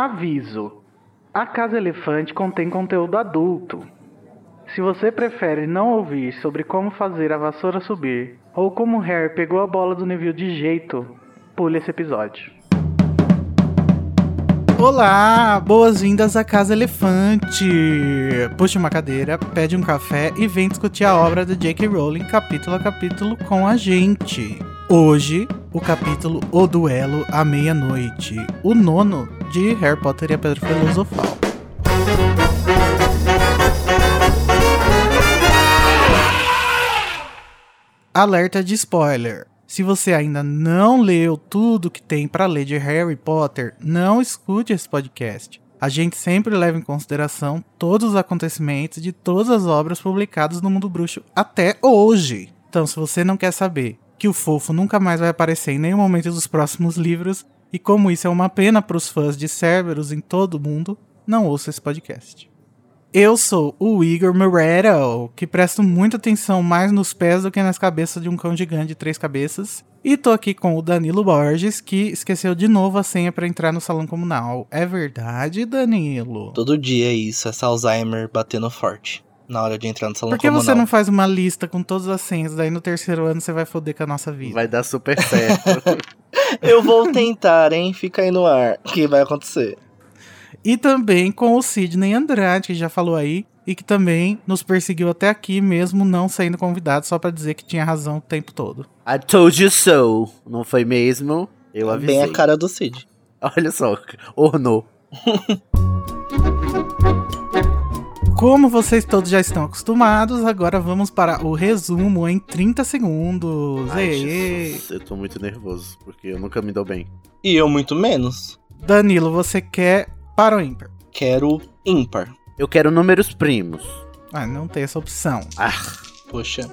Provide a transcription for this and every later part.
Aviso: A Casa Elefante contém conteúdo adulto. Se você prefere não ouvir sobre como fazer a vassoura subir ou como Harry pegou a bola do Neville de jeito, pule esse episódio. Olá, boas-vindas à Casa Elefante. Puxe uma cadeira, pede um café e vem discutir a obra de J.K. Rowling capítulo a capítulo com a gente. Hoje, o capítulo O Duelo à Meia-Noite, o nono de Harry Potter e a Pedra Filosofal. Alerta de spoiler. Se você ainda não leu tudo que tem para ler de Harry Potter, não escute esse podcast. A gente sempre leva em consideração todos os acontecimentos de todas as obras publicadas no Mundo Bruxo até hoje. Então, se você não quer saber que o fofo nunca mais vai aparecer em nenhum momento dos próximos livros, e como isso é uma pena para os fãs de Cerberus em todo o mundo, não ouça esse podcast. Eu sou o Igor Moretto, que presto muita atenção mais nos pés do que nas cabeças de um cão gigante de três cabeças. E tô aqui com o Danilo Borges, que esqueceu de novo a senha para entrar no salão comunal. É verdade, Danilo? Todo dia é isso, essa Alzheimer batendo forte na hora de entrar no salão Por que comunal. você não faz uma lista com todas as senhas? Daí no terceiro ano você vai foder com a nossa vida. Vai dar super certo. Eu vou tentar, hein? Fica aí no ar. O que vai acontecer? E também com o Sidney Andrade, que já falou aí, e que também nos perseguiu até aqui, mesmo não sendo convidado, só pra dizer que tinha razão o tempo todo. I told you so. Não foi mesmo? Eu avisei. Bem a cara do Cid. Olha só, ornou. Como vocês todos já estão acostumados, agora vamos para o resumo em 30 segundos. Ai. Jesus, eu tô muito nervoso, porque eu nunca me dou bem. E eu muito menos. Danilo, você quer para o ímpar? Quero ímpar. Eu quero números primos. Ah, não tem essa opção. Ah, Poxa.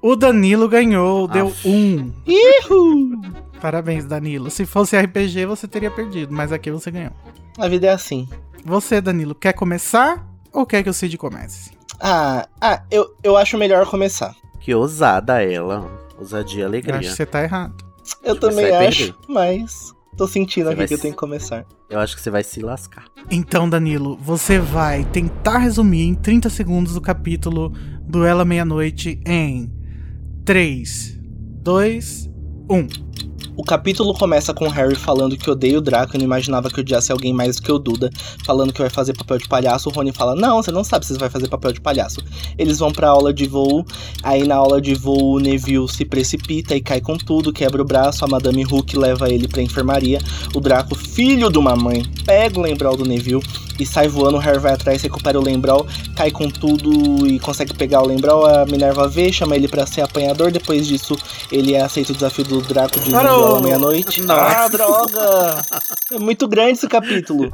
O Danilo ganhou, deu Aff. um. Ihu! Parabéns, Danilo. Se fosse RPG, você teria perdido, mas aqui você ganhou. A vida é assim. Você, Danilo, quer começar ou quer que o Cid comece? Ah, ah eu, eu acho melhor começar. que ousada ela. Ousadia e Eu alegria. acho que você tá errado. Eu Acho também acho, perder. mas tô sentindo Você aqui que eu se- tenho que começar. Eu acho que você vai se lascar. Então, Danilo, você vai tentar resumir em 30 segundos o capítulo Duela Meia-Noite em 3, 2, 1. O capítulo começa com Harry falando que odeia o Draco e não imaginava que odiasse alguém mais do que o Duda, falando que vai fazer papel de palhaço. O Rony fala: Não, você não sabe se você vai fazer papel de palhaço. Eles vão pra aula de voo, aí na aula de voo o Neville se precipita e cai com tudo, quebra o braço. A Madame Hook leva ele pra enfermaria. O Draco, filho de uma mãe, pega o lembral do Neville e sai voando. O Harry vai atrás, recupera o lembral, cai com tudo e consegue pegar o lembral. A Minerva vê, chama ele pra ser apanhador. Depois disso, ele aceita o desafio do Draco de Parou! À meia-noite. Nossa. Ah, droga! É muito grande esse capítulo.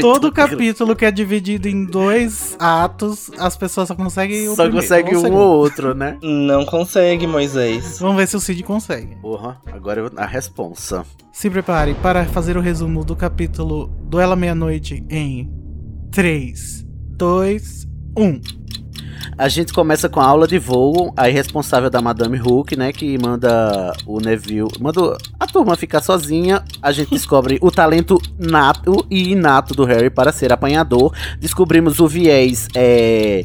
Todo Muito capítulo que é dividido em dois atos, as pessoas só conseguem o Só primeiro, consegue um ou outro, né? Não consegue, Moisés. Vamos ver se o Cid consegue. Porra, agora a responsa. Se prepare para fazer o resumo do capítulo Duela Meia-Noite em 3, 2, 1. A gente começa com a aula de voo, a responsável da Madame Hook, né, que manda o Neville, manda a turma ficar sozinha. A gente descobre o talento nato e inato do Harry para ser apanhador. Descobrimos o viés é,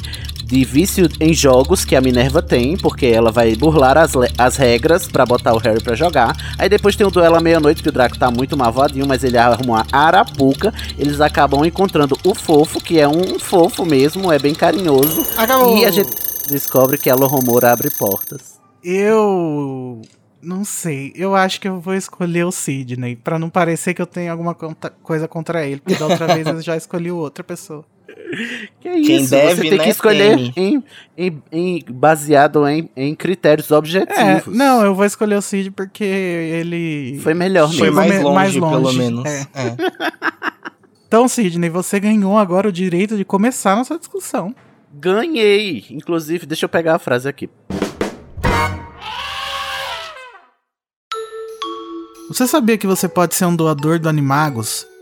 de vício em jogos que a Minerva tem, porque ela vai burlar as, as regras para botar o Harry para jogar. Aí depois tem o duelo à meia-noite, que o Draco tá muito malvadinho, mas ele arruma uma arapuca. Eles acabam encontrando o fofo, que é um fofo mesmo, é bem carinhoso. Acabou! E a gente descobre que a Lohomora abre portas. Eu não sei. Eu acho que eu vou escolher o Sidney, pra não parecer que eu tenho alguma conta- coisa contra ele, porque da outra vez eu já escolhi outra pessoa. Que isso? Quem deve, Você tem né, que escolher em, em- em- baseado em, em critérios É, objetivos. não, eu vou escolher o Cid porque ele Foi melhor Foi mesmo. mais me- longe, mais pelo longe, menos. é. É. Então, Sidney, você ganhou agora o direito de começar nossa discussão. Ganhei! Inclusive, deixa eu pegar a frase aqui. Você sabia que você pode ser um doador do Animagos,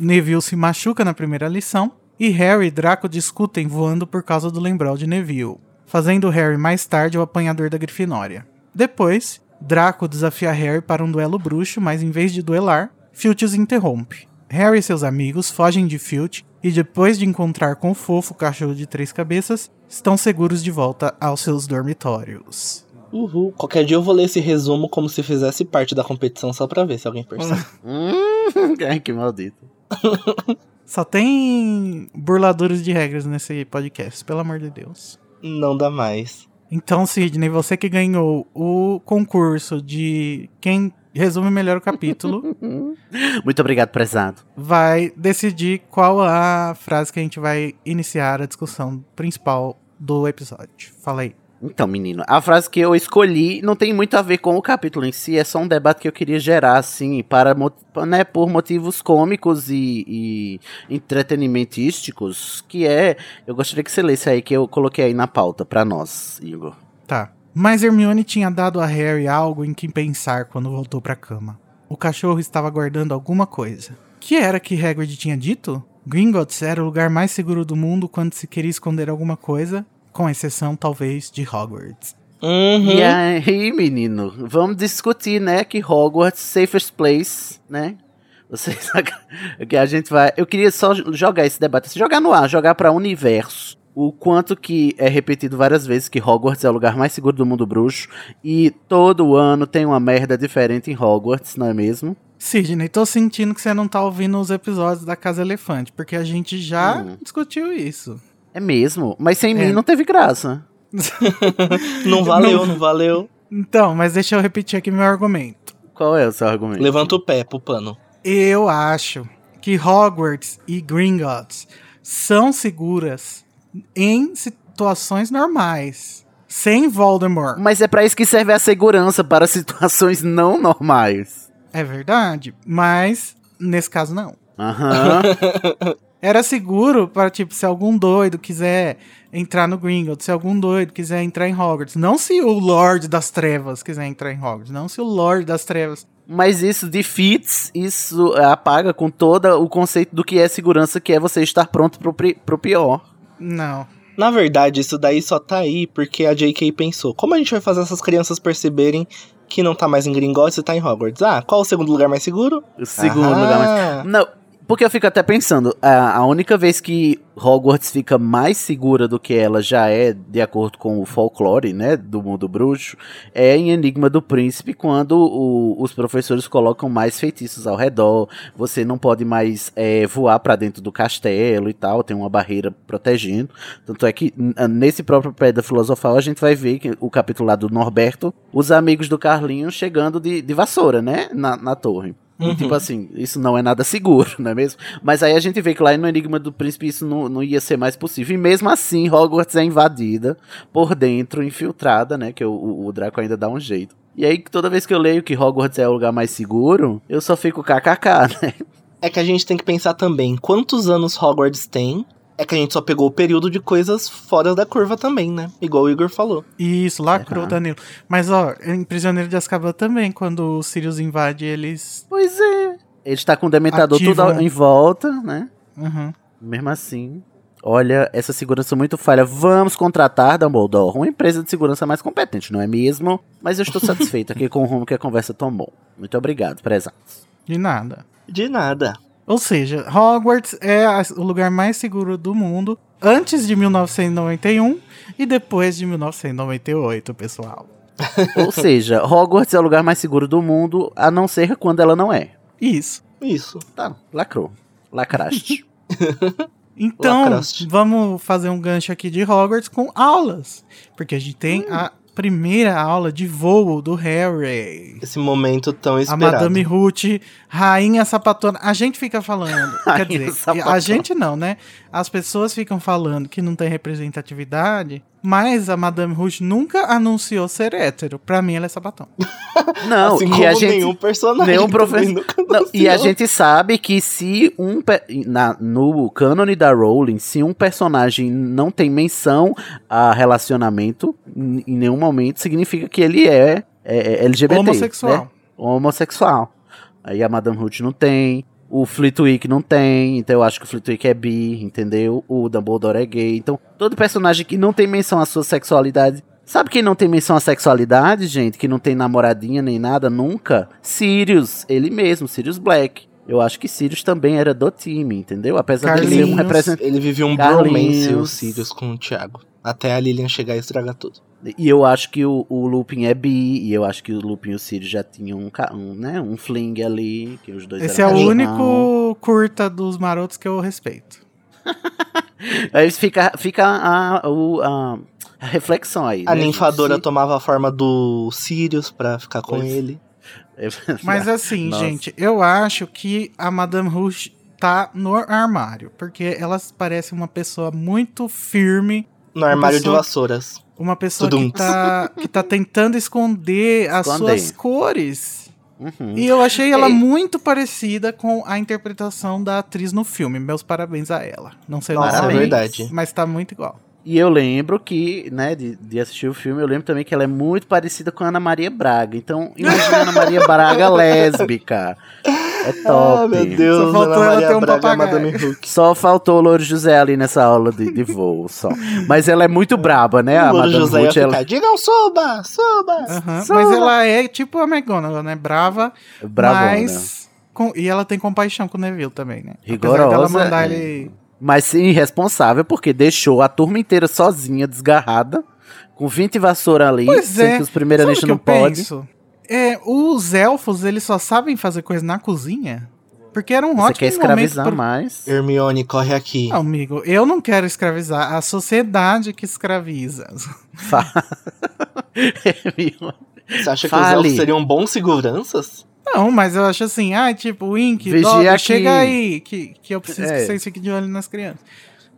Neville se machuca na primeira lição e Harry e Draco discutem voando por causa do lembral de Neville, fazendo Harry mais tarde o apanhador da Grifinória. Depois, Draco desafia Harry para um duelo bruxo, mas em vez de duelar, Filch os interrompe. Harry e seus amigos fogem de Filch e depois de encontrar com o fofo cachorro de três cabeças, estão seguros de volta aos seus dormitórios. Uhul. Qualquer dia eu vou ler esse resumo como se fizesse parte da competição só pra ver se alguém percebe. Hum, ai, que maldito. Só tem burladores de regras nesse podcast, pelo amor de Deus. Não dá mais. Então, Sidney, você que ganhou o concurso de quem resume melhor o capítulo, Muito obrigado, prezado. vai decidir qual a frase que a gente vai iniciar a discussão principal do episódio. Fala aí. Então, menino, a frase que eu escolhi não tem muito a ver com o capítulo em si, é só um debate que eu queria gerar, assim, para, né, por motivos cômicos e, e entretenimentísticos, que é, eu gostaria que você lesse aí, que eu coloquei aí na pauta pra nós, Igor. Tá. Mas Hermione tinha dado a Harry algo em que pensar quando voltou pra cama. O cachorro estava guardando alguma coisa. Que era que Hagrid tinha dito? Gringotts era o lugar mais seguro do mundo quando se queria esconder alguma coisa, com exceção talvez de Hogwarts. Uhum. E aí, menino, vamos discutir, né, que Hogwarts, safest place, né? Vocês, que a gente vai, eu queria só jogar esse debate, assim, jogar no ar, jogar pra universo. O quanto que é repetido várias vezes que Hogwarts é o lugar mais seguro do mundo bruxo e todo ano tem uma merda diferente em Hogwarts, não é mesmo? Sidney, tô sentindo que você não tá ouvindo os episódios da Casa Elefante, porque a gente já Hum. discutiu isso. É mesmo, mas sem É. mim não teve graça. Não valeu, não valeu. Então, mas deixa eu repetir aqui meu argumento. Qual é o seu argumento? Levanta o pé pro pano. Eu acho que Hogwarts e Gringotts são seguras em situações normais, sem Voldemort. Mas é pra isso que serve a segurança para situações não normais. É verdade, mas nesse caso não. Aham. Era seguro para tipo se algum doido quiser entrar no Gringotts, se algum doido quiser entrar em Hogwarts, não se o Lorde das Trevas quiser entrar em Hogwarts, não se o Lorde das Trevas. Mas isso defeats, isso apaga com todo o conceito do que é segurança, que é você estar pronto pro, pro pior. Não. Na verdade, isso daí só tá aí porque a J.K. pensou: como a gente vai fazer essas crianças perceberem que não tá mais em Gringotts e tá em Hogwarts? Ah, qual o segundo lugar mais seguro? O segundo Ah. lugar mais. Não, porque eu fico até pensando, a, a única vez que Hogwarts fica mais segura do que ela já é, de acordo com o folclore, né, do mundo bruxo, é em Enigma do Príncipe, quando o- os professores colocam mais feitiços ao redor, você não pode mais é, voar pra dentro do castelo e tal, tem uma barreira protegendo. Tanto é que nesse próprio Pedra Filosofal a gente vai ver que o capítulo lá do Norberto, os amigos do Carlinho chegando de, de vassoura, né, na, na torre. E, Tipo assim, isso não é nada seguro, não é mesmo? Mas aí a gente vê que lá no Enigma do Príncipe isso não, não ia ser mais possível. E mesmo assim, Hogwarts é invadida por dentro, infiltrada, né? Que o, o- o Draco ainda dá um jeito. E aí, toda vez que eu leio que Hogwarts é o lugar mais seguro, eu só fico kkk, né? É que a gente tem que pensar também quantos anos Hogwarts tem. É que a gente só pegou o período de coisas fora da curva também, né? Igual o Igor falou. Isso, lacrou, Aham. Danilo. Mas ó, em Prisioneiro de Azkaban também, quando o Sirius invade, eles. Pois é. Ele está com o Dementador tudo em volta, né? Uhum. Mesmo assim. Olha, essa segurança muito falha. Vamos contratar Dumbledore, uma empresa de segurança mais competente, não é mesmo? Mas eu estou satisfeito aqui com o rumo que a conversa tomou. Muito obrigado, prezados. De nada. De nada. Ou seja, Hogwarts é o lugar mais seguro do mundo antes de 1991 e depois de 1998, pessoal. Ou seja, Hogwarts é o lugar mais seguro do mundo, a não ser quando ela não é. Isso. Isso. Tá, lacrou. Lacraste. Então, Lacraste. vamos fazer um gancho aqui de Hogwarts com aulas. Porque a gente tem a primeira aula de voo do Harry. Esse momento tão A esperado. Madame Ruth, rainha sapatona. A gente fica falando, quer dizer, sapatona. a gente não, né? As pessoas ficam falando que não tem representatividade Mas a Madame Rouge nunca anunciou ser hétero. Pra mim, ela é sapatão. Não, assim e como a gente. nenhum personagem. nenhum professor- Não, e a gente sabe que se um. Na, no cânone da Rowling, se um personagem não tem menção a relacionamento, em em nenhum momento, significa que ele é, é- é LGBT. Homossexual. né? Homossexual. Aí a Madame Ruth não tem. O Flitwick não tem, então eu acho que o Flitwick é bi, entendeu? O Dumbledore é gay. Então, todo personagem que não tem menção à sua sexualidade. Sabe quem não tem menção à sexualidade, gente? Que não tem namoradinha nem nada nunca? Sirius, ele mesmo, Sirius Black. Eu acho que Sirius também era do time, entendeu? Apesar de ele ser um representante. Ele vivia um Carlinhos. bromance, o Sirius, com o Thiago. Até a Lilian chegar e estragar tudo. E eu acho que o, o Lupin é bi, e eu acho que o Lupin e o Sirius já tinham um, um, né, um fling ali, que os dois Esse é o casal. único curta dos marotos que eu respeito. Aí fica, fica a, o- a, a reflexão aí. A né, ninfadora gente? tomava a forma do Sirius pra ficar com Pois. ele. Mas assim, Nossa. gente, eu acho que a Madame Rouge tá no armário. Porque ela parece uma pessoa muito firme. No armário de pessoa- vassouras. Uma pessoa Tudum. que tá, que tá tentando esconder as suas cores. Uhum. E eu achei ela muito parecida com a interpretação da atriz no filme. Meus parabéns a ela. Não sei Nossa, é nome, verdade. mas tá muito igual. E eu lembro que, né, de, de assistir o filme, eu lembro também que ela é muito parecida com a Ana Maria Braga. Então, imagina a Ana Maria Braga lésbica. É top. Ah, meu Deus, Só faltou ela ter um Braga, papagaio. Só faltou o Louro José ali nessa aula de, de voo, só. Mas ela é muito braba, né? A o Louro Madame José ia Ruth, ela ficar, digam suba, suba. Mas ela é tipo a McGonagall, né? Brava, é bravona. mas... com- e ela tem compaixão com o Neville também, né? Apesar Rigorosa, dela mandar é. ele... Mas sim, irresponsável, porque deixou a turma inteira sozinha, desgarrada, com 20 vassouras ali, Pois sendo é. que os o primeiros não podem. É, os elfos, eles só sabem fazer coisa na cozinha? Porque era um Você ótimo quer escravizar pro- mais? Hermione, corre aqui. Não, amigo, eu não quero escravizar. A sociedade que escraviza. Fa- Você acha que Fale. os elfos seriam bons seguranças? Não, mas eu acho assim, ah, tipo, Wink, Vigia chega aí, que, que eu preciso É. que vocês fiquem de olho nas crianças.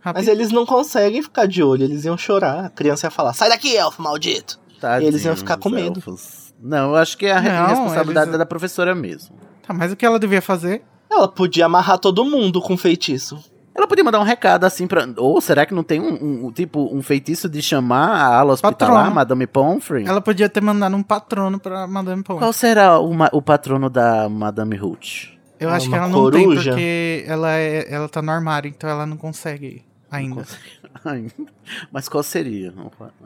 Mas Rápido. eles não conseguem ficar de olho, eles iam chorar. A criança ia falar, sai daqui, elfo maldito. Tadinho, eles iam ficar com os medo. elfos. Não, eu acho que a re- Não, responsabilidade eles- é da professora mesmo. Tá, mas o que ela devia fazer? Ela podia amarrar todo mundo com feitiço. Ela podia mandar um recado assim pra. Ou será que não tem um, um- tipo um feitiço de chamar a ala hospitalar, Patrono. Madame Pomfrey? Ela podia ter mandado um patrono pra Madame Pomfrey. Qual será o, ma- o patrono da Madame Ruth? Eu acho que uma ela não tem, coruja? porque ela, é, ela tá no armário, então ela não consegue ainda. Ai, Mas qual seria?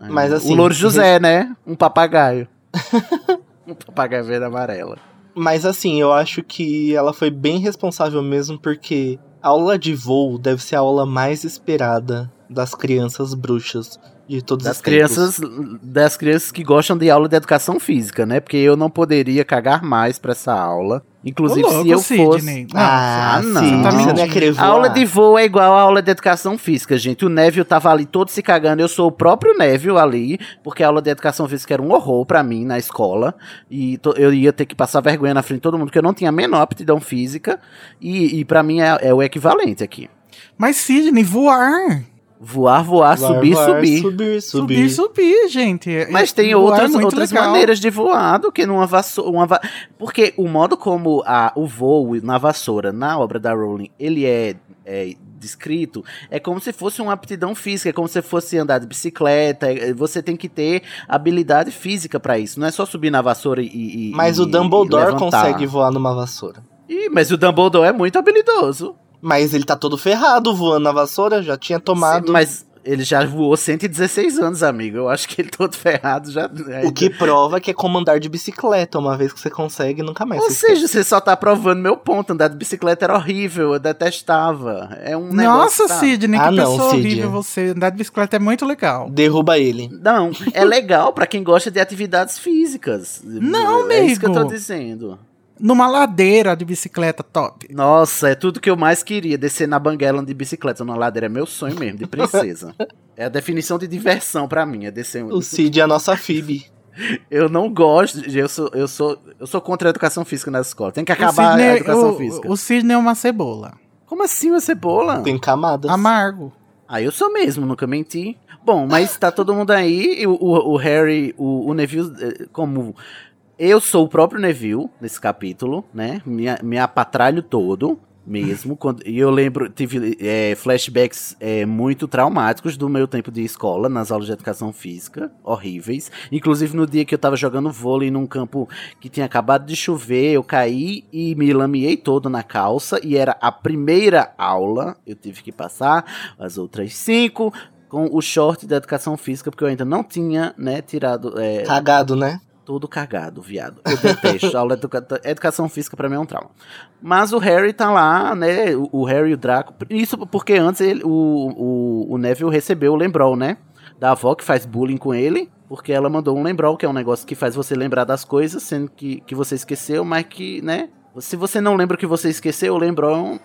Ai, Mas, assim, o Louro José, né? Um papagaio. papagaio verde amarela. Mas assim, eu acho que ela foi bem responsável mesmo, porque a aula de voo deve ser a aula mais esperada das crianças bruxas de todos Das tempos. crianças, das crianças que gostam de aula de educação física, né? Porque eu não poderia cagar mais pra essa aula. Inclusive, louco, se eu Sidney. fosse. Não, Ah, Ah, sim, não. você Tá não A aula de voo é igual a aula de educação física, gente. O Neville tava ali todo se cagando. Eu sou o próprio Neville ali, porque a aula de educação física era um horror pra mim na escola. E eu ia ter que passar vergonha na frente de todo mundo, porque eu não tinha a menor aptidão física. E, e para mim é, é o equivalente aqui. Mas Sidney, voar. Voar, voar, Voar, subir, voar, subir. Subir, Subir, subir. subir, gente. É- Mas tem voar é outras, muito outras legal. maneiras de voar do que numa vassoura. Uma va- Porque o modo como a, o voo na vassoura, na obra da Rowling, ele é, é descrito, é como se fosse uma aptidão física, é como se fosse andar de bicicleta. é- Você tem que ter habilidade física pra isso. Não é só subir na vassoura e. e- Mas e- o Dumbledore consegue voar numa vassoura. Ih, mas o Dumbledore é muito habilidoso. Mas ele tá todo ferrado voando na vassoura, já tinha tomado. Sim, mas ele já voou 116 anos, amigo. Eu acho que ele todo ferrado já. O que prova que é como andar de bicicleta. Uma vez que você consegue, nunca mais. Ou seja, você só tá provando meu ponto. Andar de bicicleta era horrível, eu detestava. É um negócio. Nossa, sabe? Sidney, que Ah, não, pessoa horrível você. Andar de bicicleta é muito legal. Derruba ele. Não, é legal pra quem gosta de atividades físicas. Não, É isso que eu tô amigo. dizendo. Numa ladeira de bicicleta top. Nossa, é tudo que eu mais queria, descer na Banguela de bicicleta na ladeira. É meu sonho mesmo, de princesa. é a definição de diversão pra mim, é descer. O Cid é a nossa Phoebe. Eu não gosto, de- eu sou, eu sou, eu sou contra a educação física nas escolas. Tem que acabar Sidney- a educação o- física. O Sidney é uma cebola. Como assim uma cebola? Tem camadas. Amargo. Ah, eu sou mesmo, nunca menti. Bom, mas tá todo mundo aí. O, o, o Harry, o, o Neville, eh, como. Eu sou o próprio Neville nesse capítulo, né? Me, me apatralho todo mesmo. Quando, e eu lembro, tive é, flashbacks é, muito traumáticos do meu tempo de escola, nas aulas de educação física, horríveis. Inclusive no dia que eu tava jogando vôlei num campo que tinha acabado de chover, eu caí e me lameei todo na calça. E era a primeira aula, eu tive que passar as outras cinco com o short da educação física, porque eu ainda não tinha, né, tirado. É, Cagado, né? Todo cagado, viado. Eu detesto. aula de educa educação física para mim é um trauma. Mas o Harry tá lá, né? O, o Harry e o Draco. Isso porque antes ele, o, o, o Neville recebeu o Lembrol, né? Da avó que faz bullying com ele. Porque ela mandou um Lembrol, que é um negócio que faz você lembrar das coisas, sendo que, que você esqueceu, mas que, né? Se você não lembra o que você esqueceu, o lembrol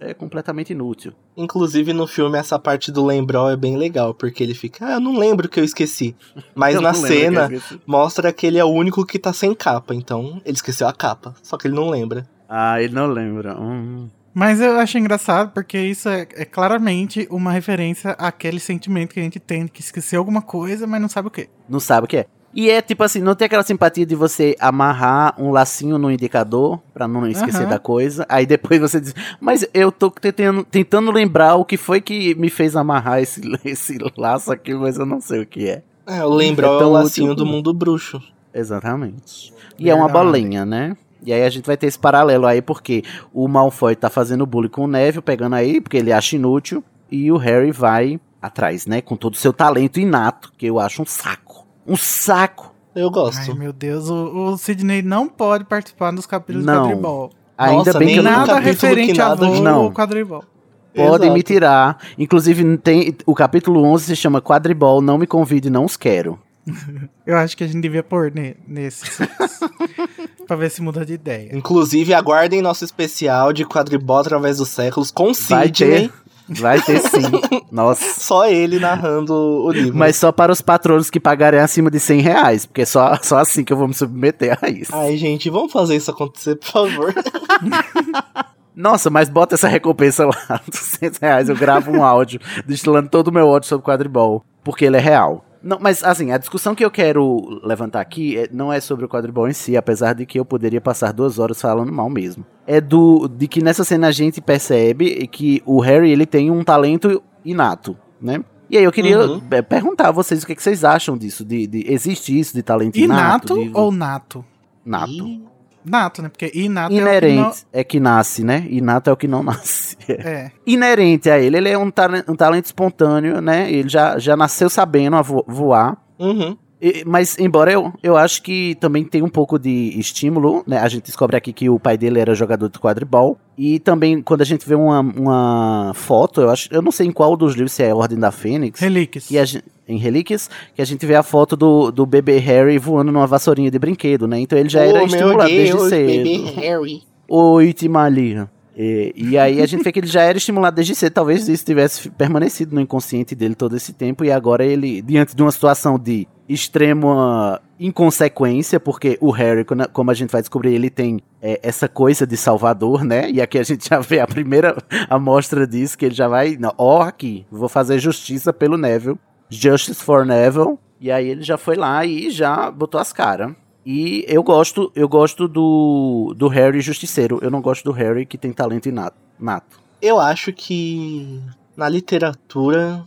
é completamente inútil. Inclusive no filme essa parte do lembrol é bem legal, porque ele fica, ah, eu não lembro o que eu esqueci. Mas eu na cena que mostra que ele é o único que tá sem capa, então ele esqueceu a capa, só que ele não lembra. Ah, ele não lembra. Hum. Mas eu acho engraçado porque isso é, é, claramente uma referência àquele sentimento que a gente tem que esquecer alguma coisa, mas não sabe o que. Não sabe o que é. E é tipo assim, não tem aquela simpatia de você amarrar um lacinho no indicador para não esquecer uhum. da coisa. Aí depois você diz, mas eu tô tentando, tentando lembrar o que foi que me fez amarrar esse, esse laço aqui, mas eu não sei o que é. É, eu lembro é, o lacinho útil. do mundo bruxo. Exatamente. E Verdade. é uma bolinha, né? E aí a gente vai ter esse paralelo aí, porque o Malfoy tá fazendo bullying com o Neville, pegando aí, porque ele acha inútil, e o Harry vai atrás, né? Com todo o seu talento inato, que eu acho um saco um saco. Eu gosto. Ai, meu Deus, o, o Sidney não pode participar dos capítulos não. do quadribol. Ainda Nossa, bem que eu nada referente a voo não. quadribol. Podem me tirar. Inclusive, tem, o capítulo 11 se chama Quadribol, não me convide, não os quero. eu acho que a gente devia pôr ne, nesse. pra ver se muda de ideia. Inclusive, aguardem nosso especial de quadribol através dos séculos com Sidney. Vai ter sim. Nossa. Só ele narrando o livro. Mas só para os patronos que pagarem acima de 100 reais, porque só, só assim que eu vou me submeter a isso. Ai, gente, vamos fazer isso acontecer, por favor. Nossa, mas bota essa recompensa lá, 200 reais. Eu gravo um áudio destilando todo o meu ódio sobre quadribol, porque ele é real. Não, mas assim, a discussão que eu quero levantar aqui é, não é sobre o quadribol em si, apesar de que eu poderia passar duas horas falando mal mesmo. É do de que nessa cena a gente percebe que o Harry ele tem um talento inato, né? E aí eu queria uhum. perguntar a vocês o que, que vocês acham disso, de, de existe isso de talento inato? Inato ou nato? Nato. Nato, né? Porque inato Inerente é o que, não... é que nasce, né? Inato é o que não nasce. É. Inerente a ele. Ele é um, talento, um talento espontâneo, né? Ele já, já nasceu sabendo voar. Uhum. Mas, embora eu, eu acho que também tem um pouco de estímulo, né? A gente descobre aqui que o pai dele era jogador de quadribol. E também, quando a gente vê uma, uma foto, eu acho. Eu não sei em qual dos livros, se é Ordem da Fênix. Relíquias. Que a, em Relíquias, que a gente vê a foto do, do bebê Harry voando numa vassourinha de brinquedo, né? Então ele já oh, era estimulado Deus, desde cedo. Bebê Harry. Oi, Timalia. E, e, aí a gente vê que ele já era estimulado desde cedo, talvez isso tivesse permanecido no inconsciente dele todo esse tempo, e agora ele, diante de uma situação de extrema inconsequência, porque o Harry, como a gente vai descobrir, ele tem é, essa coisa de salvador, né? E aqui a gente já vê a primeira amostra disso, que ele já vai, ó, oh, aqui, vou fazer justiça pelo Neville, Justice for Neville, e aí ele já foi lá e já botou as caras. E eu gosto, eu gosto do, do Harry justiceiro. Eu não gosto do Harry que tem talento inato. Nato. Eu acho que na literatura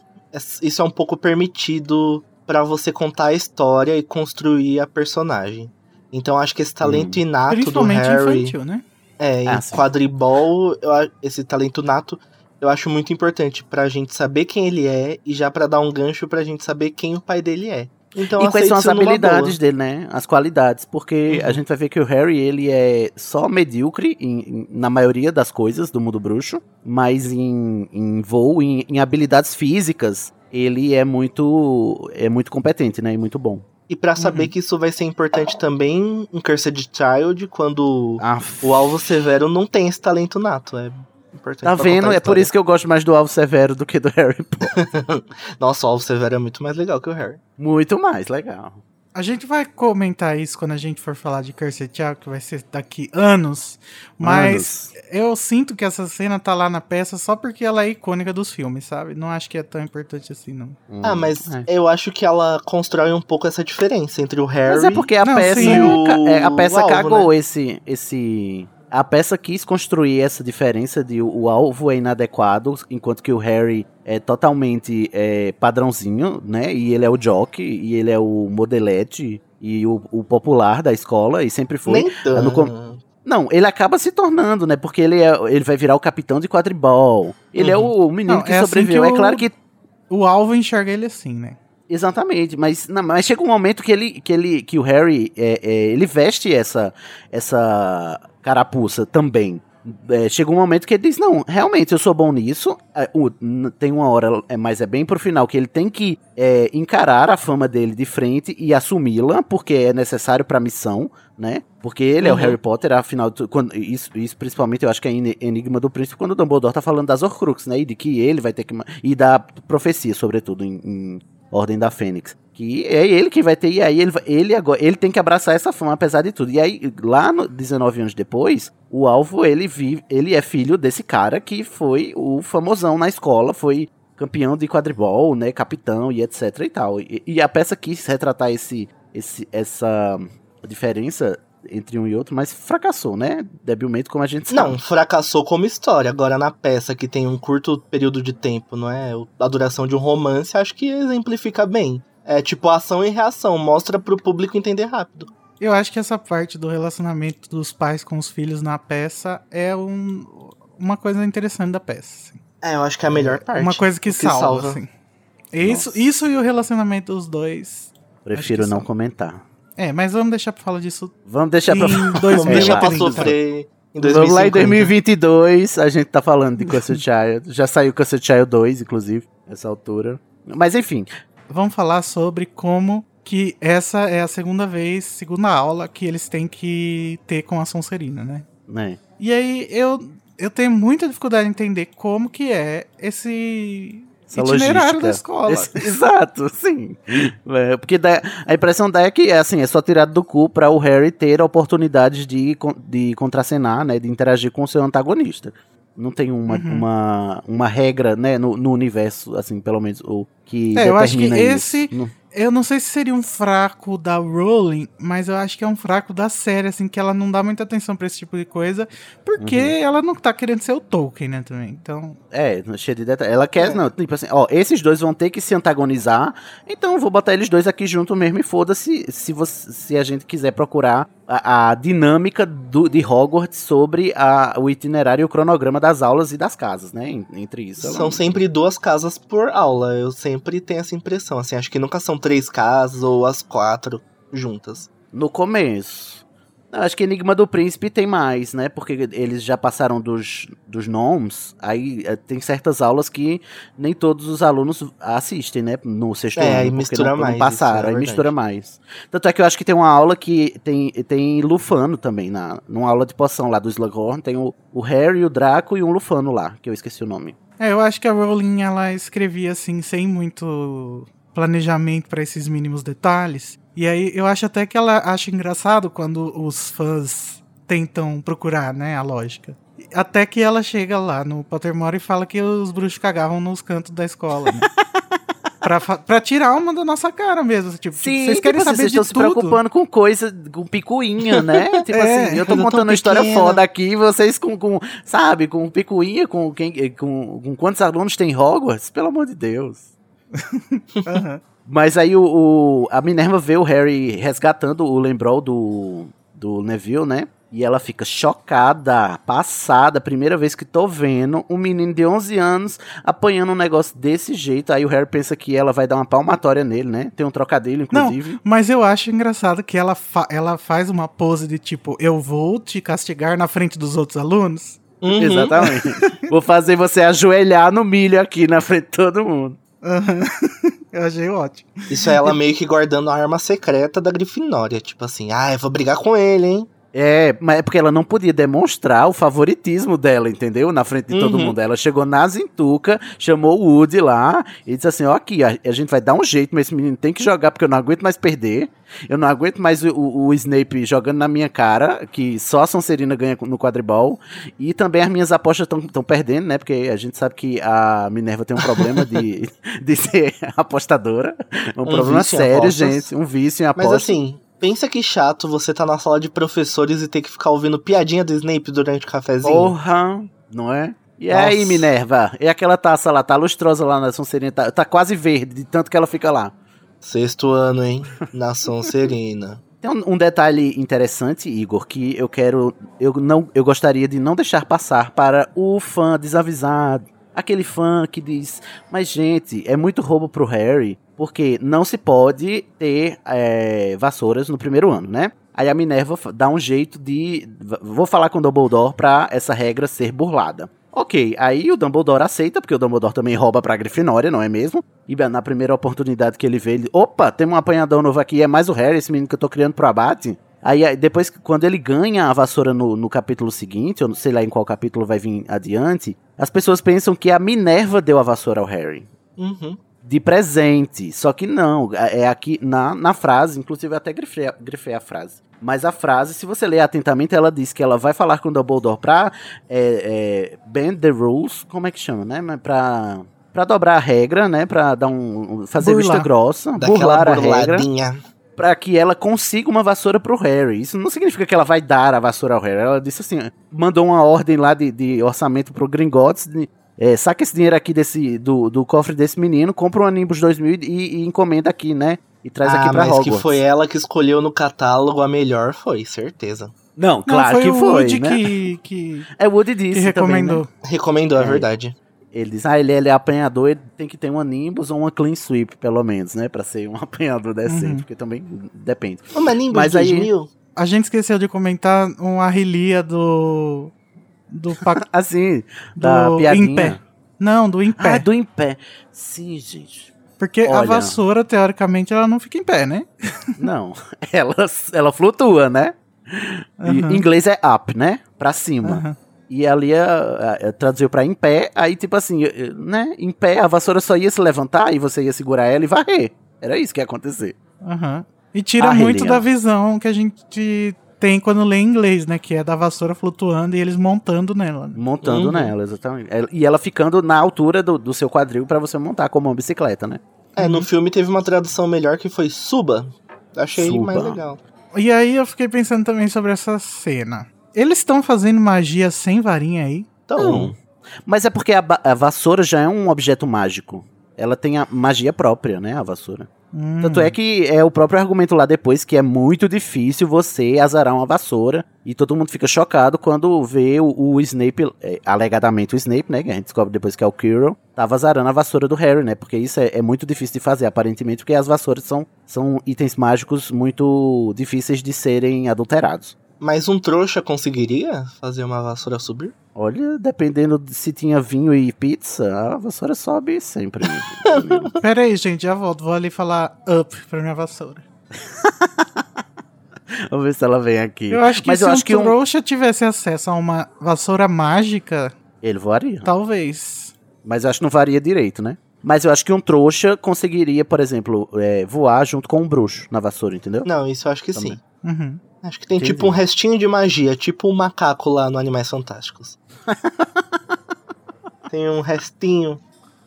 isso é um pouco permitido para você contar a história e construir a personagem. Então acho que esse talento hum. inato do Harry, infantil, né? É, ah, quadribol, eu, esse talento nato eu acho muito importante pra gente saber quem ele é e já para dar um gancho pra gente saber quem o pai dele é. Então, e quais são as habilidades dele, né? As qualidades. Porque uhum. a gente vai ver que o Harry, ele é só medíocre em, em, na maioria das coisas do mundo bruxo, mas em, em voo, em, em habilidades físicas, ele é muito, é muito competente, né? E muito bom. E para saber uhum. que isso vai ser importante também em Cursed Child, quando Aff. o alvo severo não tem esse talento nato. É Importante tá vendo? É por isso que eu gosto mais do Alvo Severo do que do Harry Potter. Nossa, o Alvo Severo é muito mais legal que o Harry. Muito mais legal. A gente vai comentar isso quando a gente for falar de Cursed Child, que vai ser daqui anos. Mas Anos. eu sinto que essa cena tá lá na peça só porque ela é icônica dos filmes, sabe? Não acho que é tão importante assim, não. Ah, mas É. eu acho que ela constrói um pouco essa diferença entre o Harry. Mas é porque a Não, peça, sim. o- é, a peça o alvo, cagou esse, esse. A peça quis construir essa diferença de o, o alvo é inadequado, enquanto que o Harry é totalmente é, padrãozinho, né? E ele é o jock, e ele é o modelete, e o, o popular da escola, e sempre foi. Nem tanto. Não, ele acaba se tornando, né? Porque ele, é, ele vai virar o capitão de quadribol. Ele é o menino Não, que é assim sobreviveu. que É o- claro que O alvo enxerga ele assim, né? Exatamente, mas, não, mas chega um momento que ele que, ele, que o Harry é, é, ele veste essa, essa carapuça também. É, chega um momento que ele diz, não, realmente eu sou bom nisso. É, o- tem uma hora, é, mas é bem pro final, que ele tem que é, encarar a fama dele de frente e assumi-la, porque é necessário pra missão, né? Porque ele é o Uhum. Harry Potter, afinal, quando, isso, isso principalmente eu acho que é Enigma do Príncipe, quando o Dumbledore tá falando das Horcruxes, né? E de que ele vai ter que... E da profecia, sobretudo, em, em Ordem da Fênix. Que é ele que vai ter, e aí ele, ele agora, ele tem que abraçar essa fama, apesar de tudo. E aí, lá no 19 anos depois, o alvo, ele vive, ele é filho desse cara que foi o famosão na escola, foi campeão de quadribol, né, capitão e etc e tal. E, e a peça quis retratar esse, esse, essa diferença entre um e outro, mas fracassou, né, debilmente, como a gente sabe. Não, fracassou como história. Agora, na peça que tem um curto período de tempo, não é? A duração de um romance, acho que exemplifica bem. É tipo ação e reação, mostra pro público entender rápido. Eu acho que essa parte do relacionamento dos pais com os filhos na peça é um- uma coisa interessante da peça. assim. É, eu acho que é a melhor parte. Uma coisa que, que salva, salva. assim. Isso, Nossa. isso e o relacionamento dos dois. Prefiro não são. comentar. É, mas vamos deixar pra falar disso Vamos deixar pra em Vamos 2030. deixar pra É, sofrer em Vamos 2050. lá em 2022, a gente tá falando de Cursed Child. Já saiu Cursed Child 2, inclusive, nessa altura. Mas enfim, Vamos falar sobre como que essa é a segunda vez, segunda aula que eles têm que ter com a Sonserina, né? né? E aí eu, eu tenho muita dificuldade em entender como que é esse Essa itinerário logística. da escola. Esse- exato, sim. É, porque dá- a impressão dá é que é assim, é só tirado do cu pra o Harry ter oportunidades de, de contracenar, né? De interagir com o seu antagonista. Não tem uma, Uhum. uma, uma regra, né, no, no universo, assim, pelo menos, o que É, eu acho que esse- isso. Não- Eu não sei se seria um fraco da Rowling, mas eu acho que é um fraco da série, assim, que ela não dá muita atenção pra esse tipo de coisa, porque Uhum. ela não tá querendo ser o Tolkien, né, também. Então, É, cheio de detalhes. Ela quer, É. não, tipo assim, ó, esses dois vão ter que se antagonizar, então eu vou botar eles dois aqui junto mesmo e foda-se se, você- se a gente quiser procurar a, a dinâmica do, de Hogwarts sobre a- o itinerário e o cronograma das aulas e das casas, né? en- Entre isso. ela- São sempre duas casas por aula. Eu sempre tenho essa impressão. Assim, acho que nunca são três casas ou as quatro juntas. No começo. Acho que Enigma do Príncipe tem mais, né? Porque eles já passaram dos, dos nomes. Aí eh, tem certas aulas que nem todos os alunos assistem, né? No sexto É, ano. aí porque mistura não, mais, Não passaram, isso é aí verdade. mistura mais. Tanto é que eu acho que tem uma aula que tem, tem Lufano também. Na, numa aula de poção lá do Slughorn. Tem o, o Harry, o Draco e um Lufano lá, que eu esqueci o nome. é, eu acho que a Rowling, ela escrevia, assim, sem muito planejamento pra esses mínimos detalhes. E aí, eu acho até que ela acha engraçado quando os fãs tentam procurar, né, a lógica. Até que ela chega lá no Pottermore e fala que os bruxos cagavam nos cantos da escola, né? pra, pra tirar uma da nossa cara mesmo. Tipo, vocês querem tipo assim, saber vocês de estão se tudo. preocupando com coisa, com picuinha, né? Tipo É, assim, eu tô contando uma história foda aqui, vocês com, com sabe, com picuinha, com, quem, com, com quantos alunos tem em Hogwarts? Pelo amor de Deus. Aham. Mas aí o, o- a Minerva vê o Harry resgatando o Lembrol do, do Neville, né? E ela fica chocada, passada, primeira vez que tô vendo um menino de 11 anos apanhando um negócio desse jeito. Aí o Harry pensa que ela vai dar uma palmatória nele, né? Tem um trocadilho, Não, inclusive. Mas eu acho engraçado que ela, fa- ela faz uma pose de tipo, eu vou te castigar na frente dos outros alunos. Uhum. Exatamente. Vou fazer você ajoelhar no milho aqui na frente de todo mundo. Aham. Eu achei ótimo. Isso é ela meio que guardando a arma secreta da Grifinória. Tipo assim, ah, eu vou brigar com ele, hein? É, mas é porque ela não podia demonstrar o favoritismo dela, entendeu? Na frente de todo Uhum. mundo. Ela chegou na Zintuca, chamou o Woody lá e disse assim: Ó, aqui, a, a gente vai dar um jeito, mas esse menino tem que jogar porque eu não aguento mais perder. Eu não aguento mais o, o- o Snape jogando na minha cara, que só a Sonserina ganha no quadribol. E também as minhas apostas estão perdendo, né? Porque a gente sabe que a Minerva tem um problema de, de ser apostadora. É um, Um problema sério, apostas. gente. Um vício em Mas apostas. assim, pensa que chato você tá na sala de professores e ter que ficar ouvindo piadinha do Snape durante o cafezinho. Porra, não é? E Nossa. aí, Minerva? E aquela taça lá, tá lustrosa lá na Sonserina, tá, tá quase verde, de tanto que ela fica lá. Sexto ano, hein? Nação Serena. Tem um, um detalhe interessante, Igor, que eu quero. Eu, não, eu gostaria de não deixar passar para o fã desavisado. Aquele fã que diz: Mas, gente, é muito roubo pro Harry, porque não se pode ter é, vassouras no primeiro ano, né? Aí a Minerva dá um jeito de. Vou falar com o Dumbledore pra essa regra ser burlada. Ok, aí o Dumbledore aceita, porque o Dumbledore também rouba pra Grifinória, não é mesmo? E na primeira oportunidade que ele vê, ele. Opa, tem um apanhador novo aqui, é mais o Harry, esse menino que eu tô criando pro abate. Aí depois, quando ele ganha a vassoura no, no capítulo seguinte, não sei lá em qual capítulo vai vir adiante, as pessoas pensam que a Minerva deu a vassoura ao Harry Uhum. De presente. Só que não, é aqui na, na frase, inclusive eu até grifei, a- grifei a frase. Mas a frase, se você ler atentamente, ela diz que ela vai falar com o Dumbledore pra é, é, bend the rules, como é que chama, né? Pra, pra dobrar a regra, né? Pra dar um. fazer Burlar. vista grossa, Daquela burlar a regra pra que ela consiga uma vassoura pro Harry. Isso não significa que ela vai dar a vassoura ao Harry. Ela disse assim, mandou uma ordem lá de, de orçamento pro Gringotts, de, é, saca esse dinheiro aqui desse, do, do cofre desse menino, compra um Nimbus 2000 e, e encomenda aqui, né? E traz ah, aqui pra mas Hogwarts. que foi ela que escolheu no catálogo a melhor, foi, certeza. Não, Não, claro foi que o foi, Woody né? que, que, É, o Woody que disse recomendou. também, né? Recomendou, é É. verdade. Ele diz, ah, ele, ele é apanhador, ele tem que ter uma Nimbus ou uma Clean Sweep, pelo menos, né? Pra ser um apanhador decente, Uhum. porque também depende. Uma Nimbus Mas aí- 2000? A gente esqueceu de comentar uma relia do. Do. pa- Assim, do da piadinha. Em Pé. Não, do em pé. Ah, do em pé. Sim, gente. Porque a olha. vassoura, teoricamente, ela não fica em pé, né? Não, ela, ela flutua, né? Aham. Em inglês é up, né? Pra cima. Aham. E ali a, a- traduziu pra em pé, aí tipo assim, né? Em pé, a vassoura só ia se levantar e você ia segurar ela e varrer. Era isso que ia acontecer. Aham. E tira A muito da visão que a gente tem quando lê em inglês, né? Que é da vassoura flutuando e eles montando nela. né? Montando Uhum. nela, exatamente. Ela- E ela ficando na altura do, do seu quadril pra você montar como uma bicicleta, né? É, no filme teve uma tradução melhor que foi Suba. Achei Suba. mais legal. E aí eu fiquei pensando também sobre essa cena. Eles estão fazendo magia sem varinha aí? Então, Não. Mas é porque a, a vassoura já é um objeto mágico. Ela tem a magia própria, né? A vassoura. Hum. Tanto é que é o próprio argumento lá depois que é muito difícil você azarar uma vassoura. E todo mundo fica chocado quando vê o, o Snape, é, alegadamente o Snape, né? Que a gente descobre depois que é o Quirrell, tava azarando a vassoura do Harry, né? Porque isso é, é muito difícil de fazer, aparentemente, porque as vassouras são, são itens mágicos muito difíceis de serem adulterados. Mas um trouxa conseguiria fazer uma vassoura subir? Olha, dependendo de se tinha vinho e pizza, a vassoura sobe sempre. Pera aí, gente, já volto. Vou ali falar up pra minha vassoura. Vamos ver se ela vem aqui. Eu acho que Mas se eu um acho que um- trouxa tivesse acesso a uma vassoura mágica, Ele voaria. talvez. Mas eu acho que não varia direito, né? Mas eu acho que um trouxa conseguiria, por exemplo, é, voar junto com um bruxo na vassoura, entendeu? Não, isso eu acho que Também. sim. Uhum. Acho que tem Entendi. tipo um restinho de magia, tipo o macaco lá no Animais Fantásticos. tem um restinho.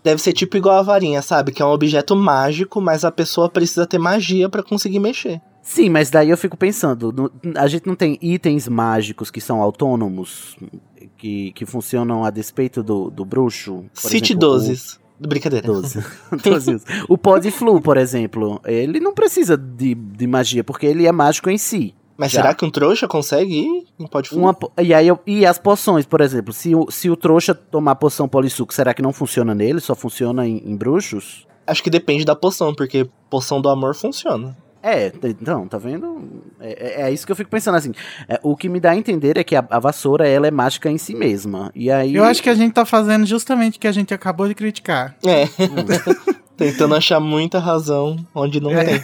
Deve ser tipo igual a varinha, sabe? Que é um objeto mágico, mas a pessoa precisa ter magia pra conseguir mexer. Sim, mas daí eu fico pensando, no- a gente não tem itens mágicos que são autônomos, que, que funcionam a despeito do, do bruxo? City exemplo, 12. Brincadeira. O, 12. 12 usos. o Podflu, por exemplo, ele não precisa de, de magia, porque ele é mágico em si. Mas Já. será que um trouxa consegue ir? Não pode. Uma e, aí e as poções, por exemplo, se o, se o trouxa tomar poção polissuco, será que não funciona nele? Só funciona em, em bruxos? Acho que depende da poção, porque poção do amor funciona. É, então, tá vendo? É, é- é isso que eu fico pensando assim. É, o que me dá a entender é que a, a vassoura ela é mágica em si mesma. E aí. Eu acho que a gente tá fazendo justamente o que a gente acabou de criticar. É. Tentando achar muita razão onde não É. tem.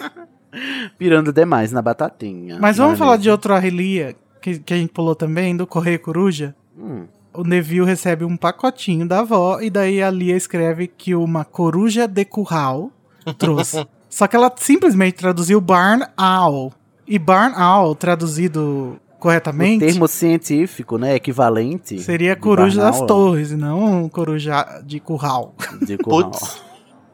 pirando demais na batatinha. Mas não vamos falar mesmo? de outra relia que, que a gente pulou também, do Correio Coruja, Hum. o Neville recebe um pacotinho da avó e daí a Lia escreve que uma coruja de curral trouxe. Só que ela simplesmente traduziu barn owl. E barn owl, traduzido O corretamente, termo científico, né, equivalente. seria coruja das torres e não coruja de curral. De curral. Putz.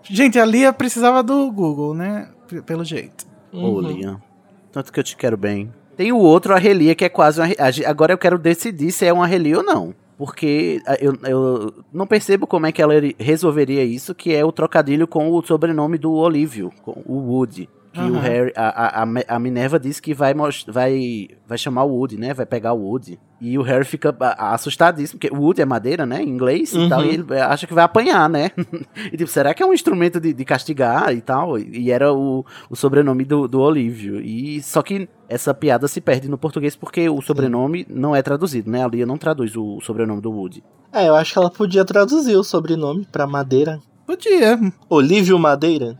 Gente, a Lia precisava do Google, né? P- Pelo jeito. Ô, Uhum. Liam. Tanto que eu te quero bem. Tem o outro, a relia, que é quase uma. Agora eu quero decidir se é uma relia ou não. Porque eu, eu não percebo como é que ela resolveria isso, que é o trocadilho com o sobrenome do Olívio, com o Woody. Que o Aham. Harry, a, a- a, Minerva disse que vai, vai, vai chamar o Woody, né? Vai pegar o Woody. E o Harry fica assustadíssimo, porque o Woody é madeira, né? Em inglês e Uhum. tal. E ele acha que vai apanhar, né? e tipo, será que é um instrumento de, de castigar e tal? E era o, o sobrenome do, do Olívio. E só que essa piada se perde no português porque o sobrenome não é traduzido, né? A Lia não traduz o sobrenome do Woody. É, eu acho que ela podia traduzir o sobrenome pra Madeira. Podia. Olívio Madeira?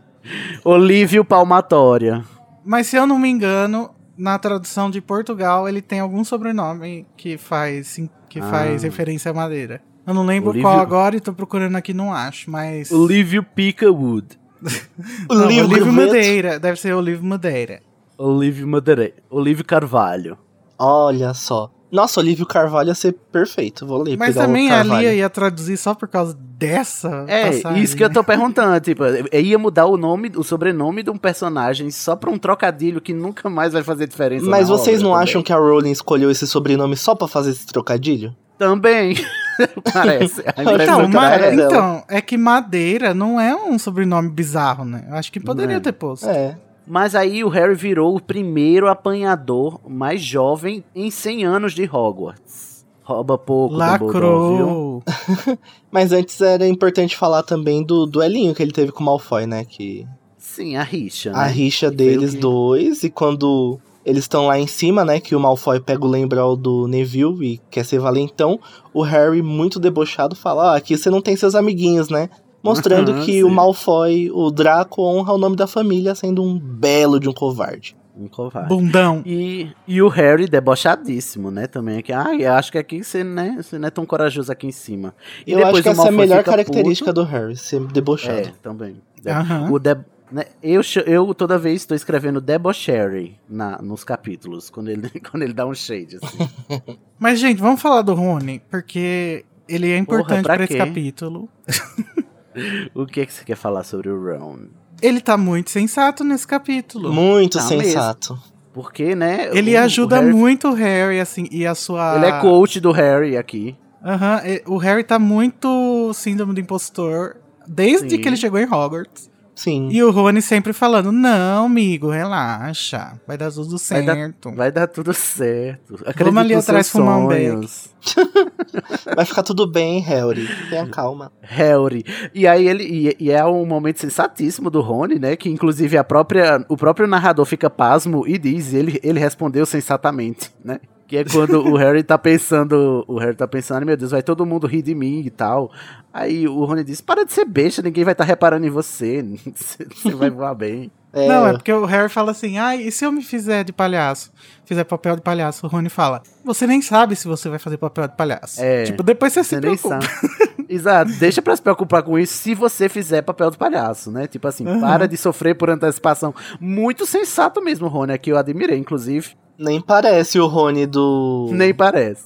Olívio Palmatória. Mas se eu não me engano, na tradução de Portugal, ele tem algum sobrenome que faz, que Ah. faz referência à madeira. Eu não lembro Olívio- qual agora e tô procurando aqui, não acho, mas. Olívio Picawood. Não, Olívio. Madeira. Deve ser Olívio Madeira. Olívio Madeira. Olívio Carvalho. Olha só. Nossa, Olívio Carvalho ia ser perfeito. Vou ler. Mas pegar o também a. Lia ia traduzir só por causa dessa É, passagem, isso que eu né? tô perguntando. Tipo, eu ia mudar o nome, o sobrenome de um personagem só pra um trocadilho que nunca mais vai fazer diferença. Mas na vocês obra não também. acham que a Rowling escolheu esse sobrenome só pra fazer esse trocadilho? Também. Parece. Então, ma- é então, é que Madeira não é um sobrenome bizarro, né? Eu acho que poderia Não é. ter posto. É. Mas aí o Harry virou o primeiro apanhador mais jovem em 100 anos de Hogwarts. Rouba pouco? Lacrou. Mas antes era importante falar também do duelinho que ele teve com o Malfoy, né? Que Sim, a rixa, né? a rixa deles que- dois, e quando eles estão lá em cima, né? Que o Malfoy pega o lembral do Neville e quer ser valentão, o Harry, muito debochado, fala: Ah, aqui você não tem seus amiguinhos, né? Mostrando que sim. o Malfoy, o Draco, honra o nome da família, sendo um belo de um covarde. Um covarde. Bundão. E, e o Harry debochadíssimo, né? Também aqui. Ah, eu acho que aqui você, né, você não é tão corajoso aqui em cima. E Eu acho que essa é a melhor característica puto. do Harry, ser debochado. É, também. Aham. O de, né, eu, eu toda vez estou escrevendo debochery na, nos capítulos, quando ele, quando ele dá um shade, assim. Mas, gente, vamos falar do Rony, porque ele é importante pra pra esse capítulo. o que, é que você quer falar sobre o Ron? Ele tá muito sensato nesse capítulo. Muito Tá sensato. Porque, né? Ele o- o ajuda Harry- muito o Harry, assim, e a sua. Ele é coach do Harry aqui. Aham, e- o Harry tá muito síndrome do impostor desde Sim. que ele chegou em Hogwarts. Sim. E o Rony sempre falando: Não, amigo, relaxa. Vai dar tudo Vai dar- certo. Vai dar tudo certo. Acredite Vamos ali atrás fumar um beck. Vai ficar tudo bem, Harry. Tenha calma. Harry. E aí ele e, e é um momento sensatíssimo do Rony, né? Que inclusive a própria, o próprio narrador fica pasmo e diz, ele, ele respondeu sensatamente, né? Que é quando o Harry tá pensando, o Harry tá pensando, meu Deus, vai todo mundo rir de mim e tal. Aí o Rony diz, para de ser besta, ninguém vai estar reparando em você, você vai voar bem. É, Não, é porque o Harry fala assim: ai, e se eu me fizer de palhaço? Fizer papel de palhaço? O Rony fala: Você nem sabe se você vai fazer papel de palhaço. É, tipo, depois você, Você se nem preocupa. sabe. Exato, deixa pra se preocupar com isso se você fizer papel de palhaço, né? Tipo assim, Uhum. para de sofrer por antecipação. Muito sensato mesmo, Rony, aqui eu admirei, inclusive. Nem parece o Rony do. Nem parece.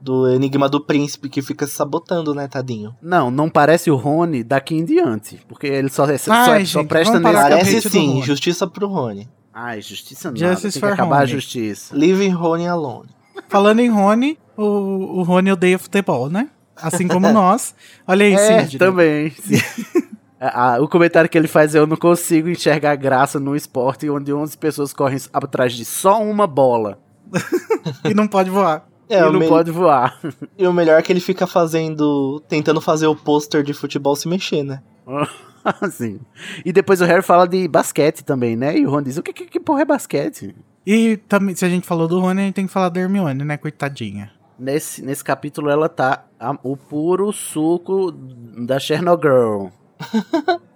Do Enigma do Príncipe que fica se sabotando, né, tadinho? Não, não parece o Rony daqui em diante. Porque ele só, só, Ai, só gente, presta vamos nesse Parece sim, Rony. justiça pro Rony. Ai, justiça não. Justice Tem que acabar a Rony. justiça. Leave Rony alone. Falando em Rony, o, o Rony odeia futebol, né? Assim como nós. Olha aí, É, Sidney. também. sim. Ah, ah, o comentário que ele faz é: Eu não consigo enxergar graça num esporte onde 11 pessoas correm atrás de só uma bola. E não pode voar. É, e o não me- pode voar. E o melhor é que ele fica fazendo. tentando fazer o pôster de futebol se mexer, né? Assim. E depois o Harry fala de basquete também, né? E o Ron diz: O que, que, que porra é basquete? E também, se a gente falou do Rony, a gente tem que falar da Hermione, né? Coitadinha. Nesse, nesse capítulo ela tá a- o puro suco da Chernobyl.